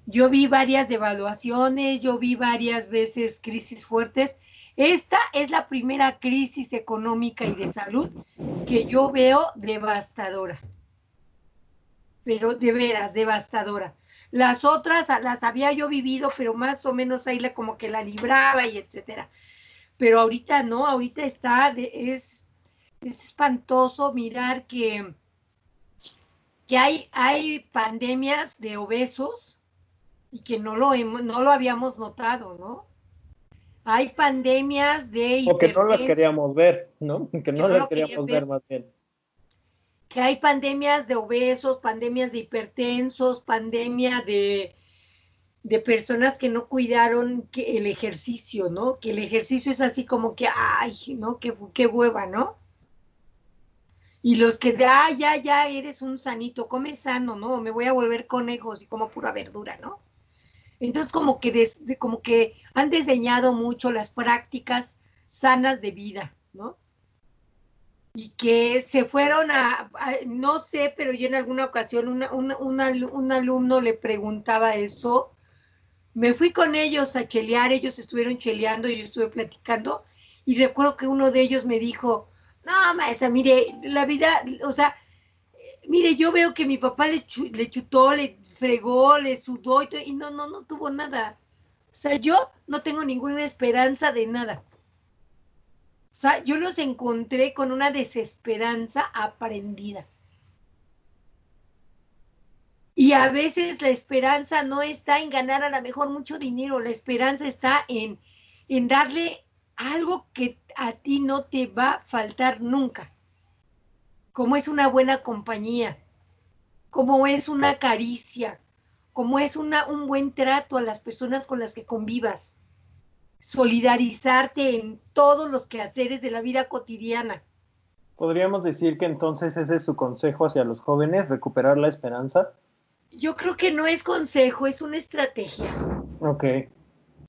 Yo vi varias devaluaciones, yo vi varias veces crisis fuertes. Esta es la primera crisis económica y de salud que yo veo devastadora. Pero de veras, devastadora. Las otras las había yo vivido, pero más o menos ahí la, como que la libraba y etcétera. Pero ahorita no, ahorita está, de, es, es espantoso mirar que, que hay, hay pandemias de obesos y que no lo, no lo habíamos notado, ¿no? Hay pandemias de... O que no las queríamos ver, ¿no? Que, que no, las queríamos ver. ver más bien que hay pandemias de obesos, pandemias de hipertensos, pandemia de, de personas que no cuidaron que el ejercicio, ¿no? Que el ejercicio es así como que, ay, ¿no? Qué, qué hueva, ¿no? Y los que, ah, ya, ya eres un sanito, come sano, ¿no? Me voy a volver conejos y como pura verdura, ¿no? Entonces, como que, des, como que han diseñado mucho las prácticas sanas de vida, ¿no? y que se fueron a, no sé, pero yo en alguna ocasión una, una, un alumno le preguntaba eso, me fui con ellos a chelear, ellos estuvieron cheleando yo estuve platicando y recuerdo que uno de ellos me dijo, no, maestra, mire, la vida, o sea, mire, yo veo que mi papá le, le chutó, le fregó, le sudó y, y no, no, no tuvo nada. O sea, yo no tengo ninguna esperanza de nada. O sea, yo los encontré con una desesperanza aprendida. Y a veces la esperanza no está en ganar a lo mejor mucho dinero, la esperanza está en, en darle algo que a ti no te va a faltar nunca, como es una buena compañía, como es una caricia, como es una, un buen trato a las personas con las que convivas solidarizarte en todos los quehaceres de la vida cotidiana. ¿Podríamos decir que entonces ese es su consejo hacia los jóvenes, recuperar la esperanza? Yo creo que no es consejo, es una estrategia. Ok.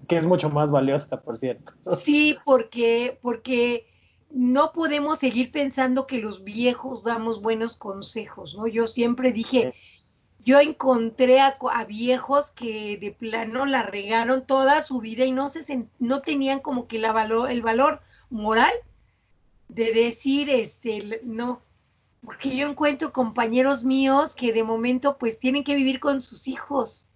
que es mucho más valiosa, por cierto. Sí, porque, porque no podemos seguir pensando que los viejos damos buenos consejos, ¿no? Yo siempre dije, yo encontré a, viejos que de plano la regaron toda su vida y no, se, no tenían como que la valor, el valor moral de decir, este, no, porque yo encuentro compañeros míos que de momento pues tienen que vivir con sus hijos,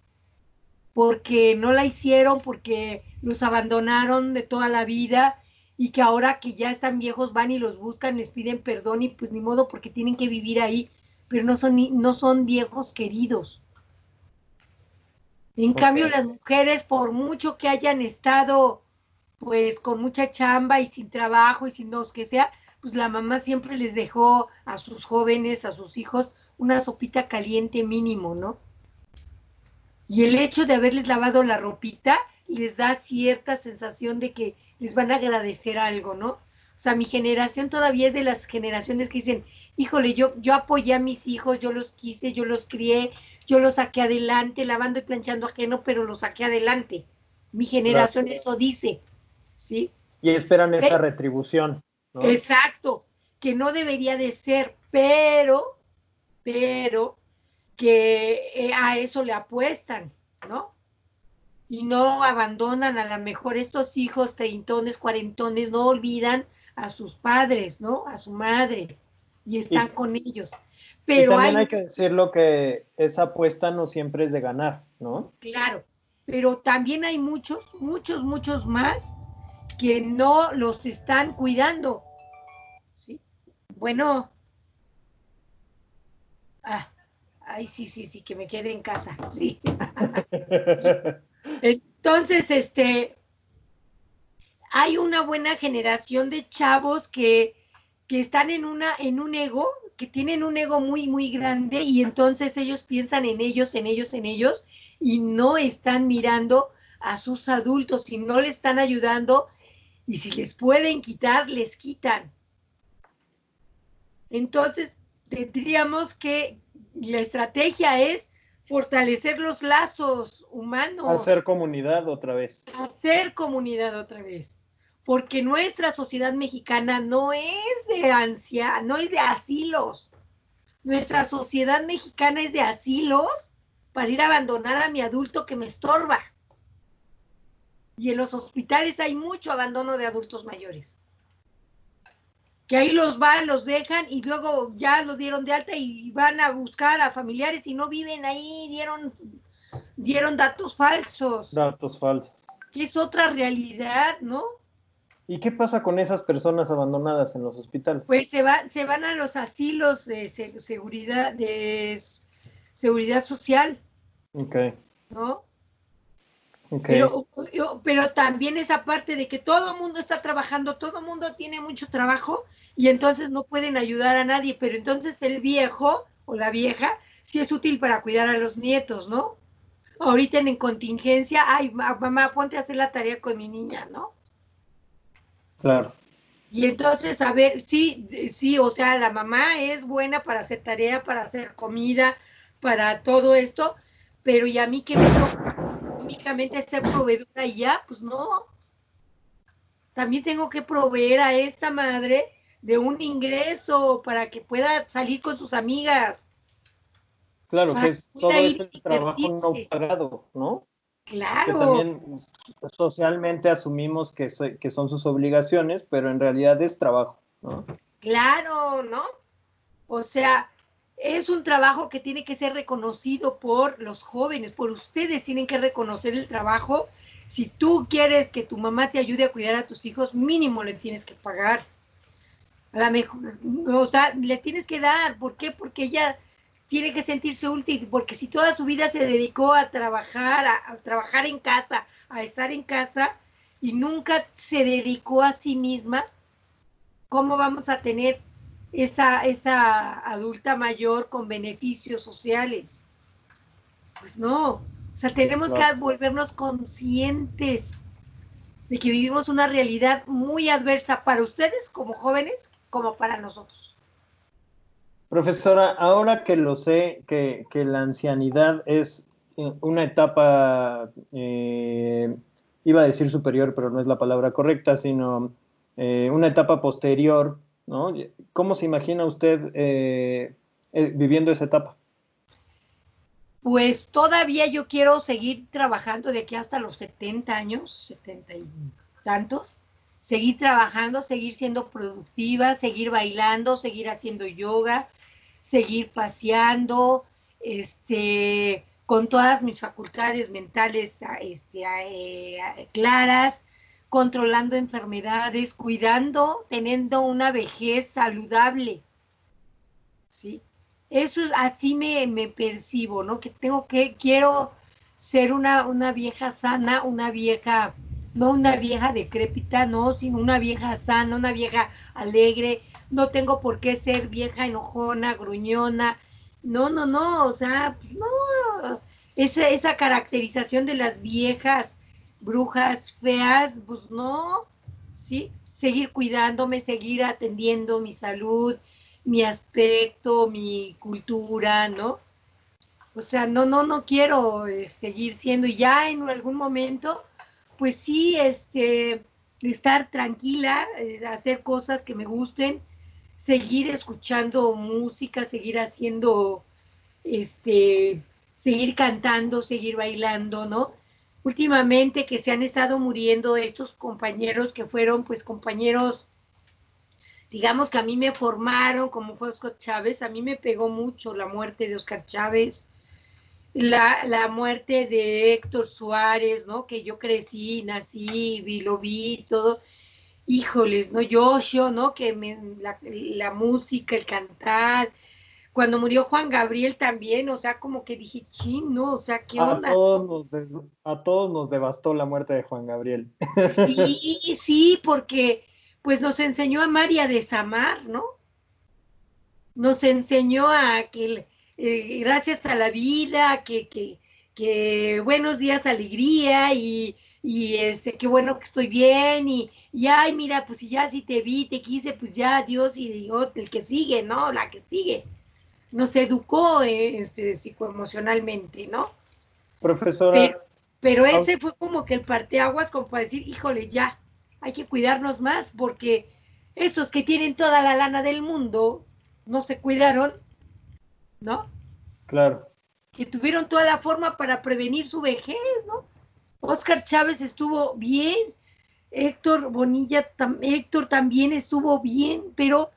porque no la hicieron, porque los abandonaron de toda la vida y que ahora que ya están viejos van y los buscan, les piden perdón y pues ni modo porque tienen que vivir ahí, pero no son, no son viejos queridos. En cambio, las mujeres, por mucho que hayan estado pues con mucha chamba y sin trabajo y sin dos que sea, pues la mamá siempre les dejó a sus jóvenes, a sus hijos, una sopita caliente mínimo, ¿no? Y el hecho de haberles lavado la ropita les da cierta sensación de que les van a agradecer algo, ¿no? O sea, mi generación todavía es de las generaciones que dicen, híjole, yo, yo apoyé a mis hijos, yo los quise, yo los crié, yo los saqué adelante, lavando y planchando ajeno, pero los saqué adelante. Mi generación eso dice, ¿sí? Y esperan esa retribución. Exacto, que no debería de ser, pero, pero, que eh, a eso le apuestan, ¿no? Y no abandonan a lo mejor estos hijos treintones, cuarentones, no olvidan a sus padres, ¿no? A su madre, y están con ellos. Pero también hay... hay que decirlo que esa apuesta no siempre es de ganar, ¿no? Claro, pero también hay muchos, muchos, muchos más que no los están cuidando. ¿Sí? Bueno. Ah, ay, sí, sí, sí, que me quede en casa, sí. <laughs> <laughs> Entonces, este, hay una buena generación de chavos que, que están en una, en un ego, que tienen un ego muy, muy grande y entonces ellos piensan en ellos, en ellos, en ellos y no están mirando a sus adultos y no le están ayudando y si les pueden quitar, les quitan. Entonces, tendríamos que, la estrategia es fortalecer los lazos humanos. Hacer comunidad otra vez. Hacer comunidad otra vez. Porque nuestra sociedad mexicana no es de ansia, no es de asilos. Nuestra sociedad mexicana es de asilos para ir a abandonar a mi adulto que me estorba. Y en los hospitales hay mucho abandono de adultos mayores. Que ahí los van, los dejan y luego ya los dieron de alta y van a buscar a familiares y no viven ahí, dieron, dieron datos falsos. Datos falsos. Que es otra realidad, ¿no? ¿Y qué pasa con esas personas abandonadas en los hospitales? Pues se, va, se van a los asilos de seguridad, de seguridad social. Ok. ¿No? Pero, pero también esa parte de que todo el mundo está trabajando, todo el mundo tiene mucho trabajo y entonces no pueden ayudar a nadie, pero entonces el viejo o la vieja sí es útil para cuidar a los nietos, ¿no? Ahorita en contingencia, ay, mamá, ponte a hacer la tarea con mi niña, ¿no? Claro. Y entonces, a ver, sí, sí, o sea, la mamá es buena para hacer tarea, para hacer comida, para todo esto, pero ¿y a mí qué me toca? Únicamente ser proveedora y ya, pues no. También tengo que proveer a esta madre de un ingreso para que pueda salir con sus amigas. Claro, que es todo este trabajo no pagado, ¿no? Claro. Que también socialmente asumimos que, que son sus obligaciones, pero en realidad es trabajo, ¿no? Claro, ¿no? O sea, es un trabajo que tiene que ser reconocido por los jóvenes, por ustedes tienen que reconocer el trabajo. Si tú quieres que tu mamá te ayude a cuidar a tus hijos, mínimo le tienes que pagar. A la mejor, o sea, le tienes que dar. ¿Por qué? Porque ella tiene que sentirse útil, porque si toda su vida se dedicó a trabajar, a, a trabajar en casa, a estar en casa, y nunca se dedicó a sí misma, ¿cómo vamos a tener esa, esa adulta mayor con beneficios sociales. Pues no, o sea, tenemos que volvernos conscientes de que vivimos una realidad muy adversa para ustedes como jóvenes, como para nosotros. Profesora, ahora que lo sé, que, la ancianidad es eh, una etapa eh, iba a decir superior, pero no es la palabra correcta, sino eh, una etapa posterior, ¿no? ¿Cómo se imagina usted eh, eh, viviendo esa etapa? Pues todavía yo quiero seguir trabajando de aquí hasta los 70 años, 70 y tantos, seguir trabajando, seguir siendo productiva, seguir bailando, seguir haciendo yoga, seguir paseando, este, con todas mis facultades mentales este, eh, claras, controlando enfermedades, cuidando, teniendo una vejez saludable. ¿Sí? Eso así me, me percibo, ¿no? Que tengo que, quiero ser una, una vieja sana, una vieja, no una vieja decrépita, no, sino una vieja sana, una vieja alegre. No tengo por qué ser vieja enojona, gruñona. No, no, no, o sea, no. Esa, esa caracterización de las viejas brujas feas, pues no, ¿sí? Seguir cuidándome, seguir atendiendo mi salud, mi aspecto, mi cultura, ¿no? O sea, no, no, no quiero eh, seguir siendo ya en algún momento, pues sí, este, estar tranquila, eh, hacer cosas que me gusten, seguir escuchando música, seguir haciendo, este, seguir cantando, seguir bailando, ¿no? Últimamente que se han estado muriendo estos compañeros que fueron pues compañeros digamos que a mí me formaron, como fue Oscar Chávez, a mí me pegó mucho la muerte de Oscar Chávez, la, la muerte de Héctor Suárez, ¿no? Que yo crecí, nací, vi, lo vi, todo. Híjoles, ¿no? Yoshio, ¿no? Que me, la, la, música, el cantar. Cuando murió Juan Gabriel también, o sea, como que dije, chin, ¿no? O sea, ¿qué onda? A todos, nos, a todos nos devastó la muerte de Juan Gabriel. Sí, <laughs> sí, porque pues nos enseñó a amar y a desamar, ¿no? Nos enseñó a que eh, gracias a la vida, que, que, que, buenos días, alegría y, y este, qué bueno que estoy bien y, y ay, mira, pues si ya si te vi, te quise, pues ya Dios y digo, el que sigue, ¿no? La que sigue. Nos educó eh, este, psicoemocionalmente, ¿no? Profesora. Pero, pero ese fue como que el parteaguas como para decir, híjole, ya, hay que cuidarnos más porque estos que tienen toda la lana del mundo no se cuidaron, ¿no? Claro. Que tuvieron toda la forma para prevenir su vejez, ¿no? Oscar Chávez estuvo bien, Héctor Bonilla, Héctor también estuvo bien, pero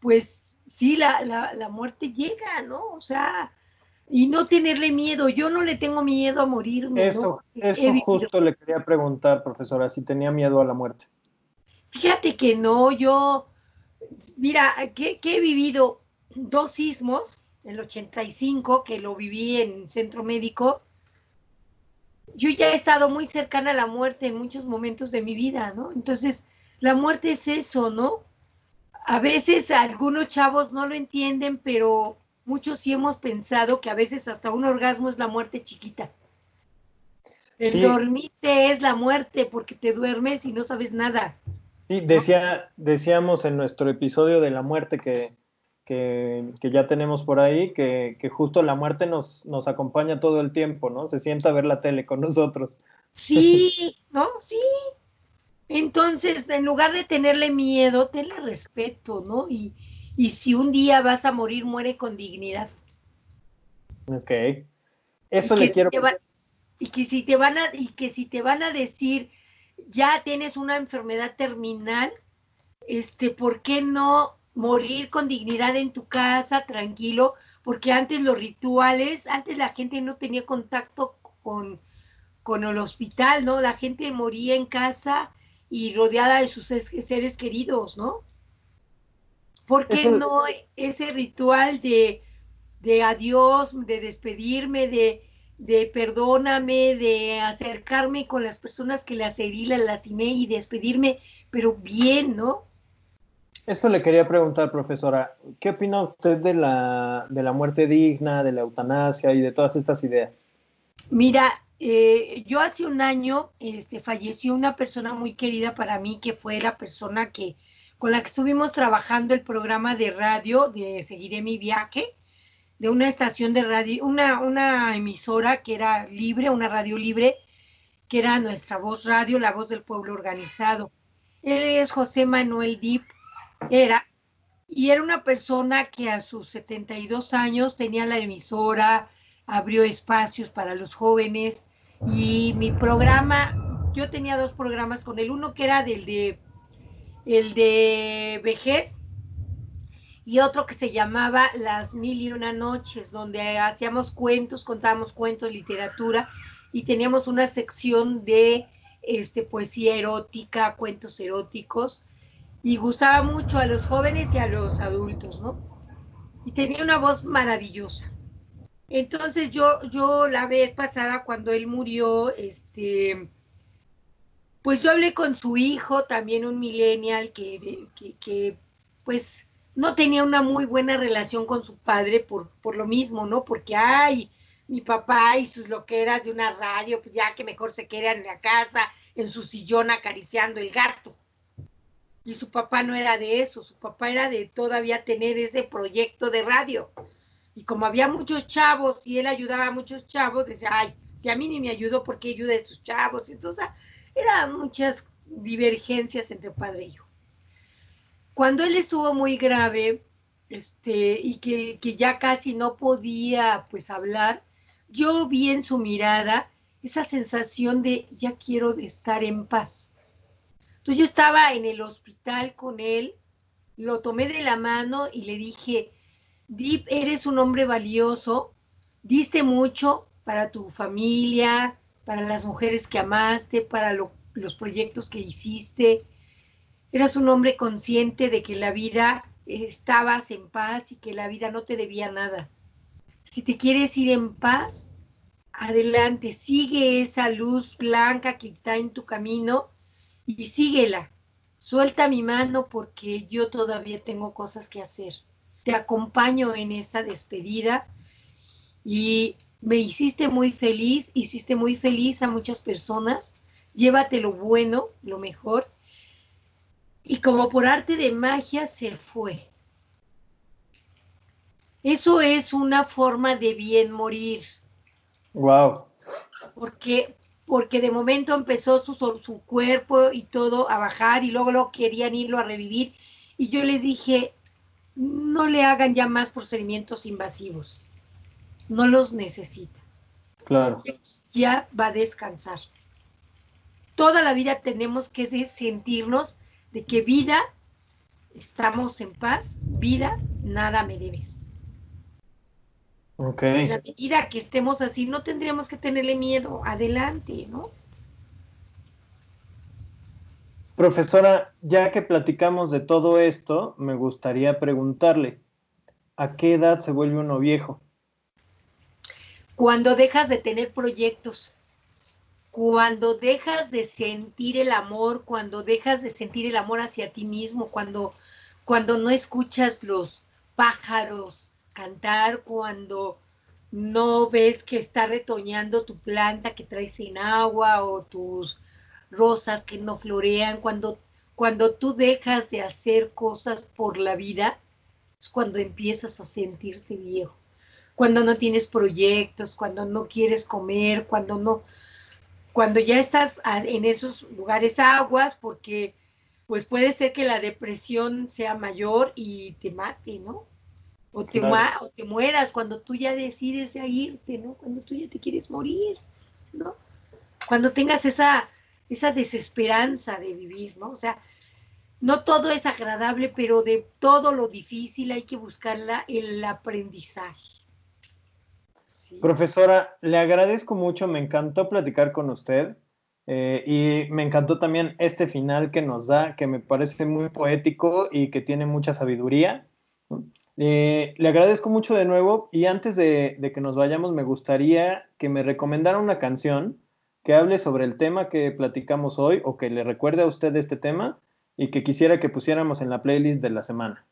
pues sí, la, la, la muerte llega, ¿no? O sea, y no tenerle miedo. Yo no le tengo miedo a morirme. Eso, eso justo le quería preguntar, profesora, si tenía miedo a la muerte. Fíjate que no, yo, mira, que, he vivido dos sismos, el 85, que lo viví en centro médico. Yo ya he estado muy cercana a la muerte en muchos momentos de mi vida, ¿no? Entonces, la muerte es eso, ¿no? A veces algunos chavos no lo entienden, pero muchos sí hemos pensado que a veces hasta un orgasmo es la muerte chiquita. El dormirte es la muerte porque te duermes y no sabes nada. Sí, decía, decíamos en nuestro episodio de la muerte que, que, ya tenemos por ahí, que, que, justo la muerte nos, nos acompaña todo el tiempo, ¿no? Se sienta a ver la tele con nosotros. Sí, <laughs> ¿no? Sí. Entonces, en lugar de tenerle miedo, tenle respeto, ¿no? Y, y si un día vas a morir, muere con dignidad. Ok. Eso le quiero. y que si te van a, y que si te van a decir, ya tienes una enfermedad terminal, este, ¿por qué no morir con dignidad en tu casa, tranquilo? Porque antes los rituales, antes la gente no tenía contacto con, con el hospital, ¿no? La gente moría en casa y rodeada de sus seres queridos, ¿no? ¿Por qué no ese ritual de, de adiós, de despedirme, de, de perdóname, de acercarme con las personas que las herí, las lastimé y despedirme, pero bien, ¿no? Esto le quería preguntar, profesora, ¿qué opina usted de la, de la muerte digna, de la eutanasia y de todas estas ideas? Mira, eh, yo hace un año este, falleció una persona muy querida para mí, que fue la persona que con la que estuvimos trabajando el programa de radio de Seguiré mi viaje, de una estación de radio, una, una emisora que era libre, una radio libre, que era nuestra voz radio, la voz del pueblo organizado. Él es José Manuel Dip, era, y era una persona que a sus 72 años tenía la emisora, abrió espacios para los jóvenes y mi programa, yo tenía dos programas con él, uno que era del de, el de vejez y otro que se llamaba Las Mil y Una Noches, donde hacíamos cuentos, contábamos cuentos, literatura y teníamos una sección de este, poesía erótica, cuentos eróticos, y gustaba mucho a los jóvenes y a los adultos, ¿no? Y tenía una voz maravillosa. Entonces yo, yo la vez pasada cuando él murió, este, pues yo hablé con su hijo, también un millennial, que, que, pues no tenía una muy buena relación con su padre por, por lo mismo, ¿no? Porque, ay, mi papá y sus loqueras de una radio, pues ya que mejor se quedan en la casa, en su sillón acariciando el gato. Y su papá no era de eso, su papá era de todavía tener ese proyecto de radio. Y como había muchos chavos y él ayudaba a muchos chavos, decía, ay, si a mí ni me ayudó, ¿por qué ayuda a estos chavos? Entonces, eran muchas divergencias entre padre e hijo. Cuando él estuvo muy grave, este, y que, que ya casi no podía pues hablar, yo vi en su mirada esa sensación de ya quiero estar en paz. Entonces yo estaba en el hospital con él, lo tomé de la mano y le dije, Deep, eres un hombre valioso, diste mucho para tu familia, para las mujeres que amaste, para los proyectos que hiciste. Eras un hombre consciente de que la vida estabas en paz y que la vida no te debía nada. Si te quieres ir en paz, adelante, sigue esa luz blanca que está en tu camino y síguela. Suelta mi mano porque yo todavía tengo cosas que hacer. Te acompaño en esta despedida y me hiciste muy feliz, hiciste muy feliz a muchas personas. Llévate lo bueno, lo mejor. Y como por arte de magia se fue. Eso es una forma de bien morir. Wow. Porque, porque de momento empezó su, su cuerpo y todo a bajar y luego lo querían irlo a revivir. Y yo les dije, no le hagan ya más procedimientos invasivos. No los necesita. Claro. Ya va a descansar. Toda la vida tenemos que sentirnos de que vida, estamos en paz, vida, nada me debes. En la medida que estemos así, no tendríamos que tenerle miedo. Adelante, ¿no? Profesora, ya que platicamos de todo esto, me gustaría preguntarle, ¿a qué edad se vuelve uno viejo? Cuando dejas de tener proyectos, cuando dejas de sentir el amor, cuando dejas de sentir el amor hacia ti mismo, cuando, cuando no escuchas los pájaros, cantar cuando no ves que está retoñando tu planta que traes sin agua o tus rosas que no florean, cuando, cuando tú dejas de hacer cosas por la vida, es cuando empiezas a sentirte viejo, cuando no tienes proyectos, cuando no quieres comer, cuando no, cuando ya estás en esos lugares aguas, porque pues puede ser que la depresión sea mayor y te mate, ¿no? O te, o te mueras cuando tú ya decides ya irte, ¿no? Cuando tú ya te quieres morir, ¿no? Cuando tengas esa, esa desesperanza de vivir, ¿no? O sea, no todo es agradable, pero de todo lo difícil hay que buscarla el aprendizaje. Profesora, le agradezco mucho, me encantó platicar con usted eh, y me encantó también este final que nos da, que me parece muy poético y que tiene mucha sabiduría. Eh, le agradezco mucho de nuevo y antes de, que nos vayamos me gustaría que me recomendara una canción que hable sobre el tema que platicamos hoy o que le recuerde a usted este tema y que quisiera que pusiéramos en la playlist de la semana.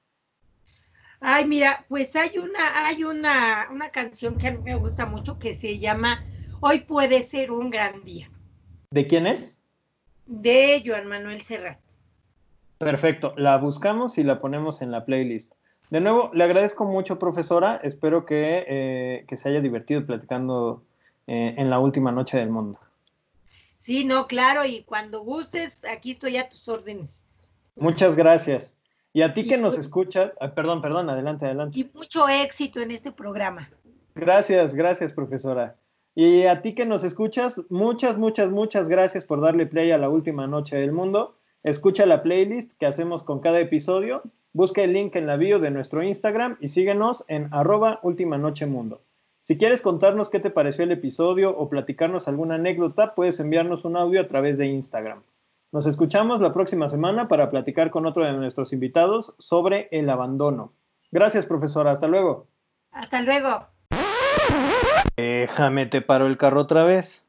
Ay, mira, pues hay una, hay una, una canción que a mí me gusta mucho que se llama Hoy puede ser un gran día. ¿De quién es? De Joan Manuel Serrat. Perfecto, la buscamos y la ponemos en la playlist. De nuevo, le agradezco mucho, profesora. Espero que, eh, se haya divertido platicando eh, en la última noche del mundo. Sí, no, claro, y cuando gustes, aquí estoy a tus órdenes. Muchas gracias. Y a ti que nos escuchas, perdón, perdón, adelante, adelante. Y mucho éxito en este programa. Gracias, gracias, profesora. Y a ti que nos escuchas, muchas, muchas, muchas gracias por darle play a la última noche del mundo. Escucha la playlist que hacemos con cada episodio. Busca el link en la bio de nuestro Instagram y síguenos en arroba última noche mundo. Si quieres contarnos qué te pareció el episodio o platicarnos alguna anécdota, puedes enviarnos un audio a través de Instagram. Nos escuchamos la próxima semana para platicar con otro de nuestros invitados sobre el abandono. Gracias, profesora. Hasta luego. Hasta luego. Déjame, te paro el carro otra vez.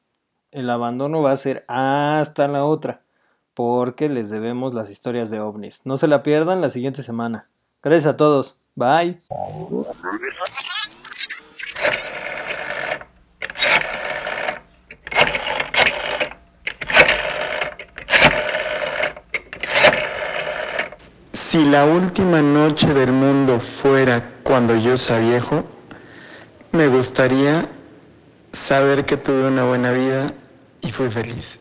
El abandono va a ser hasta la otra, porque les debemos las historias de ovnis. No se la pierdan la siguiente semana. Gracias a todos. Bye. Si la última noche del mundo fuera cuando yo sea viejo, me gustaría saber que tuve una buena vida y fui feliz.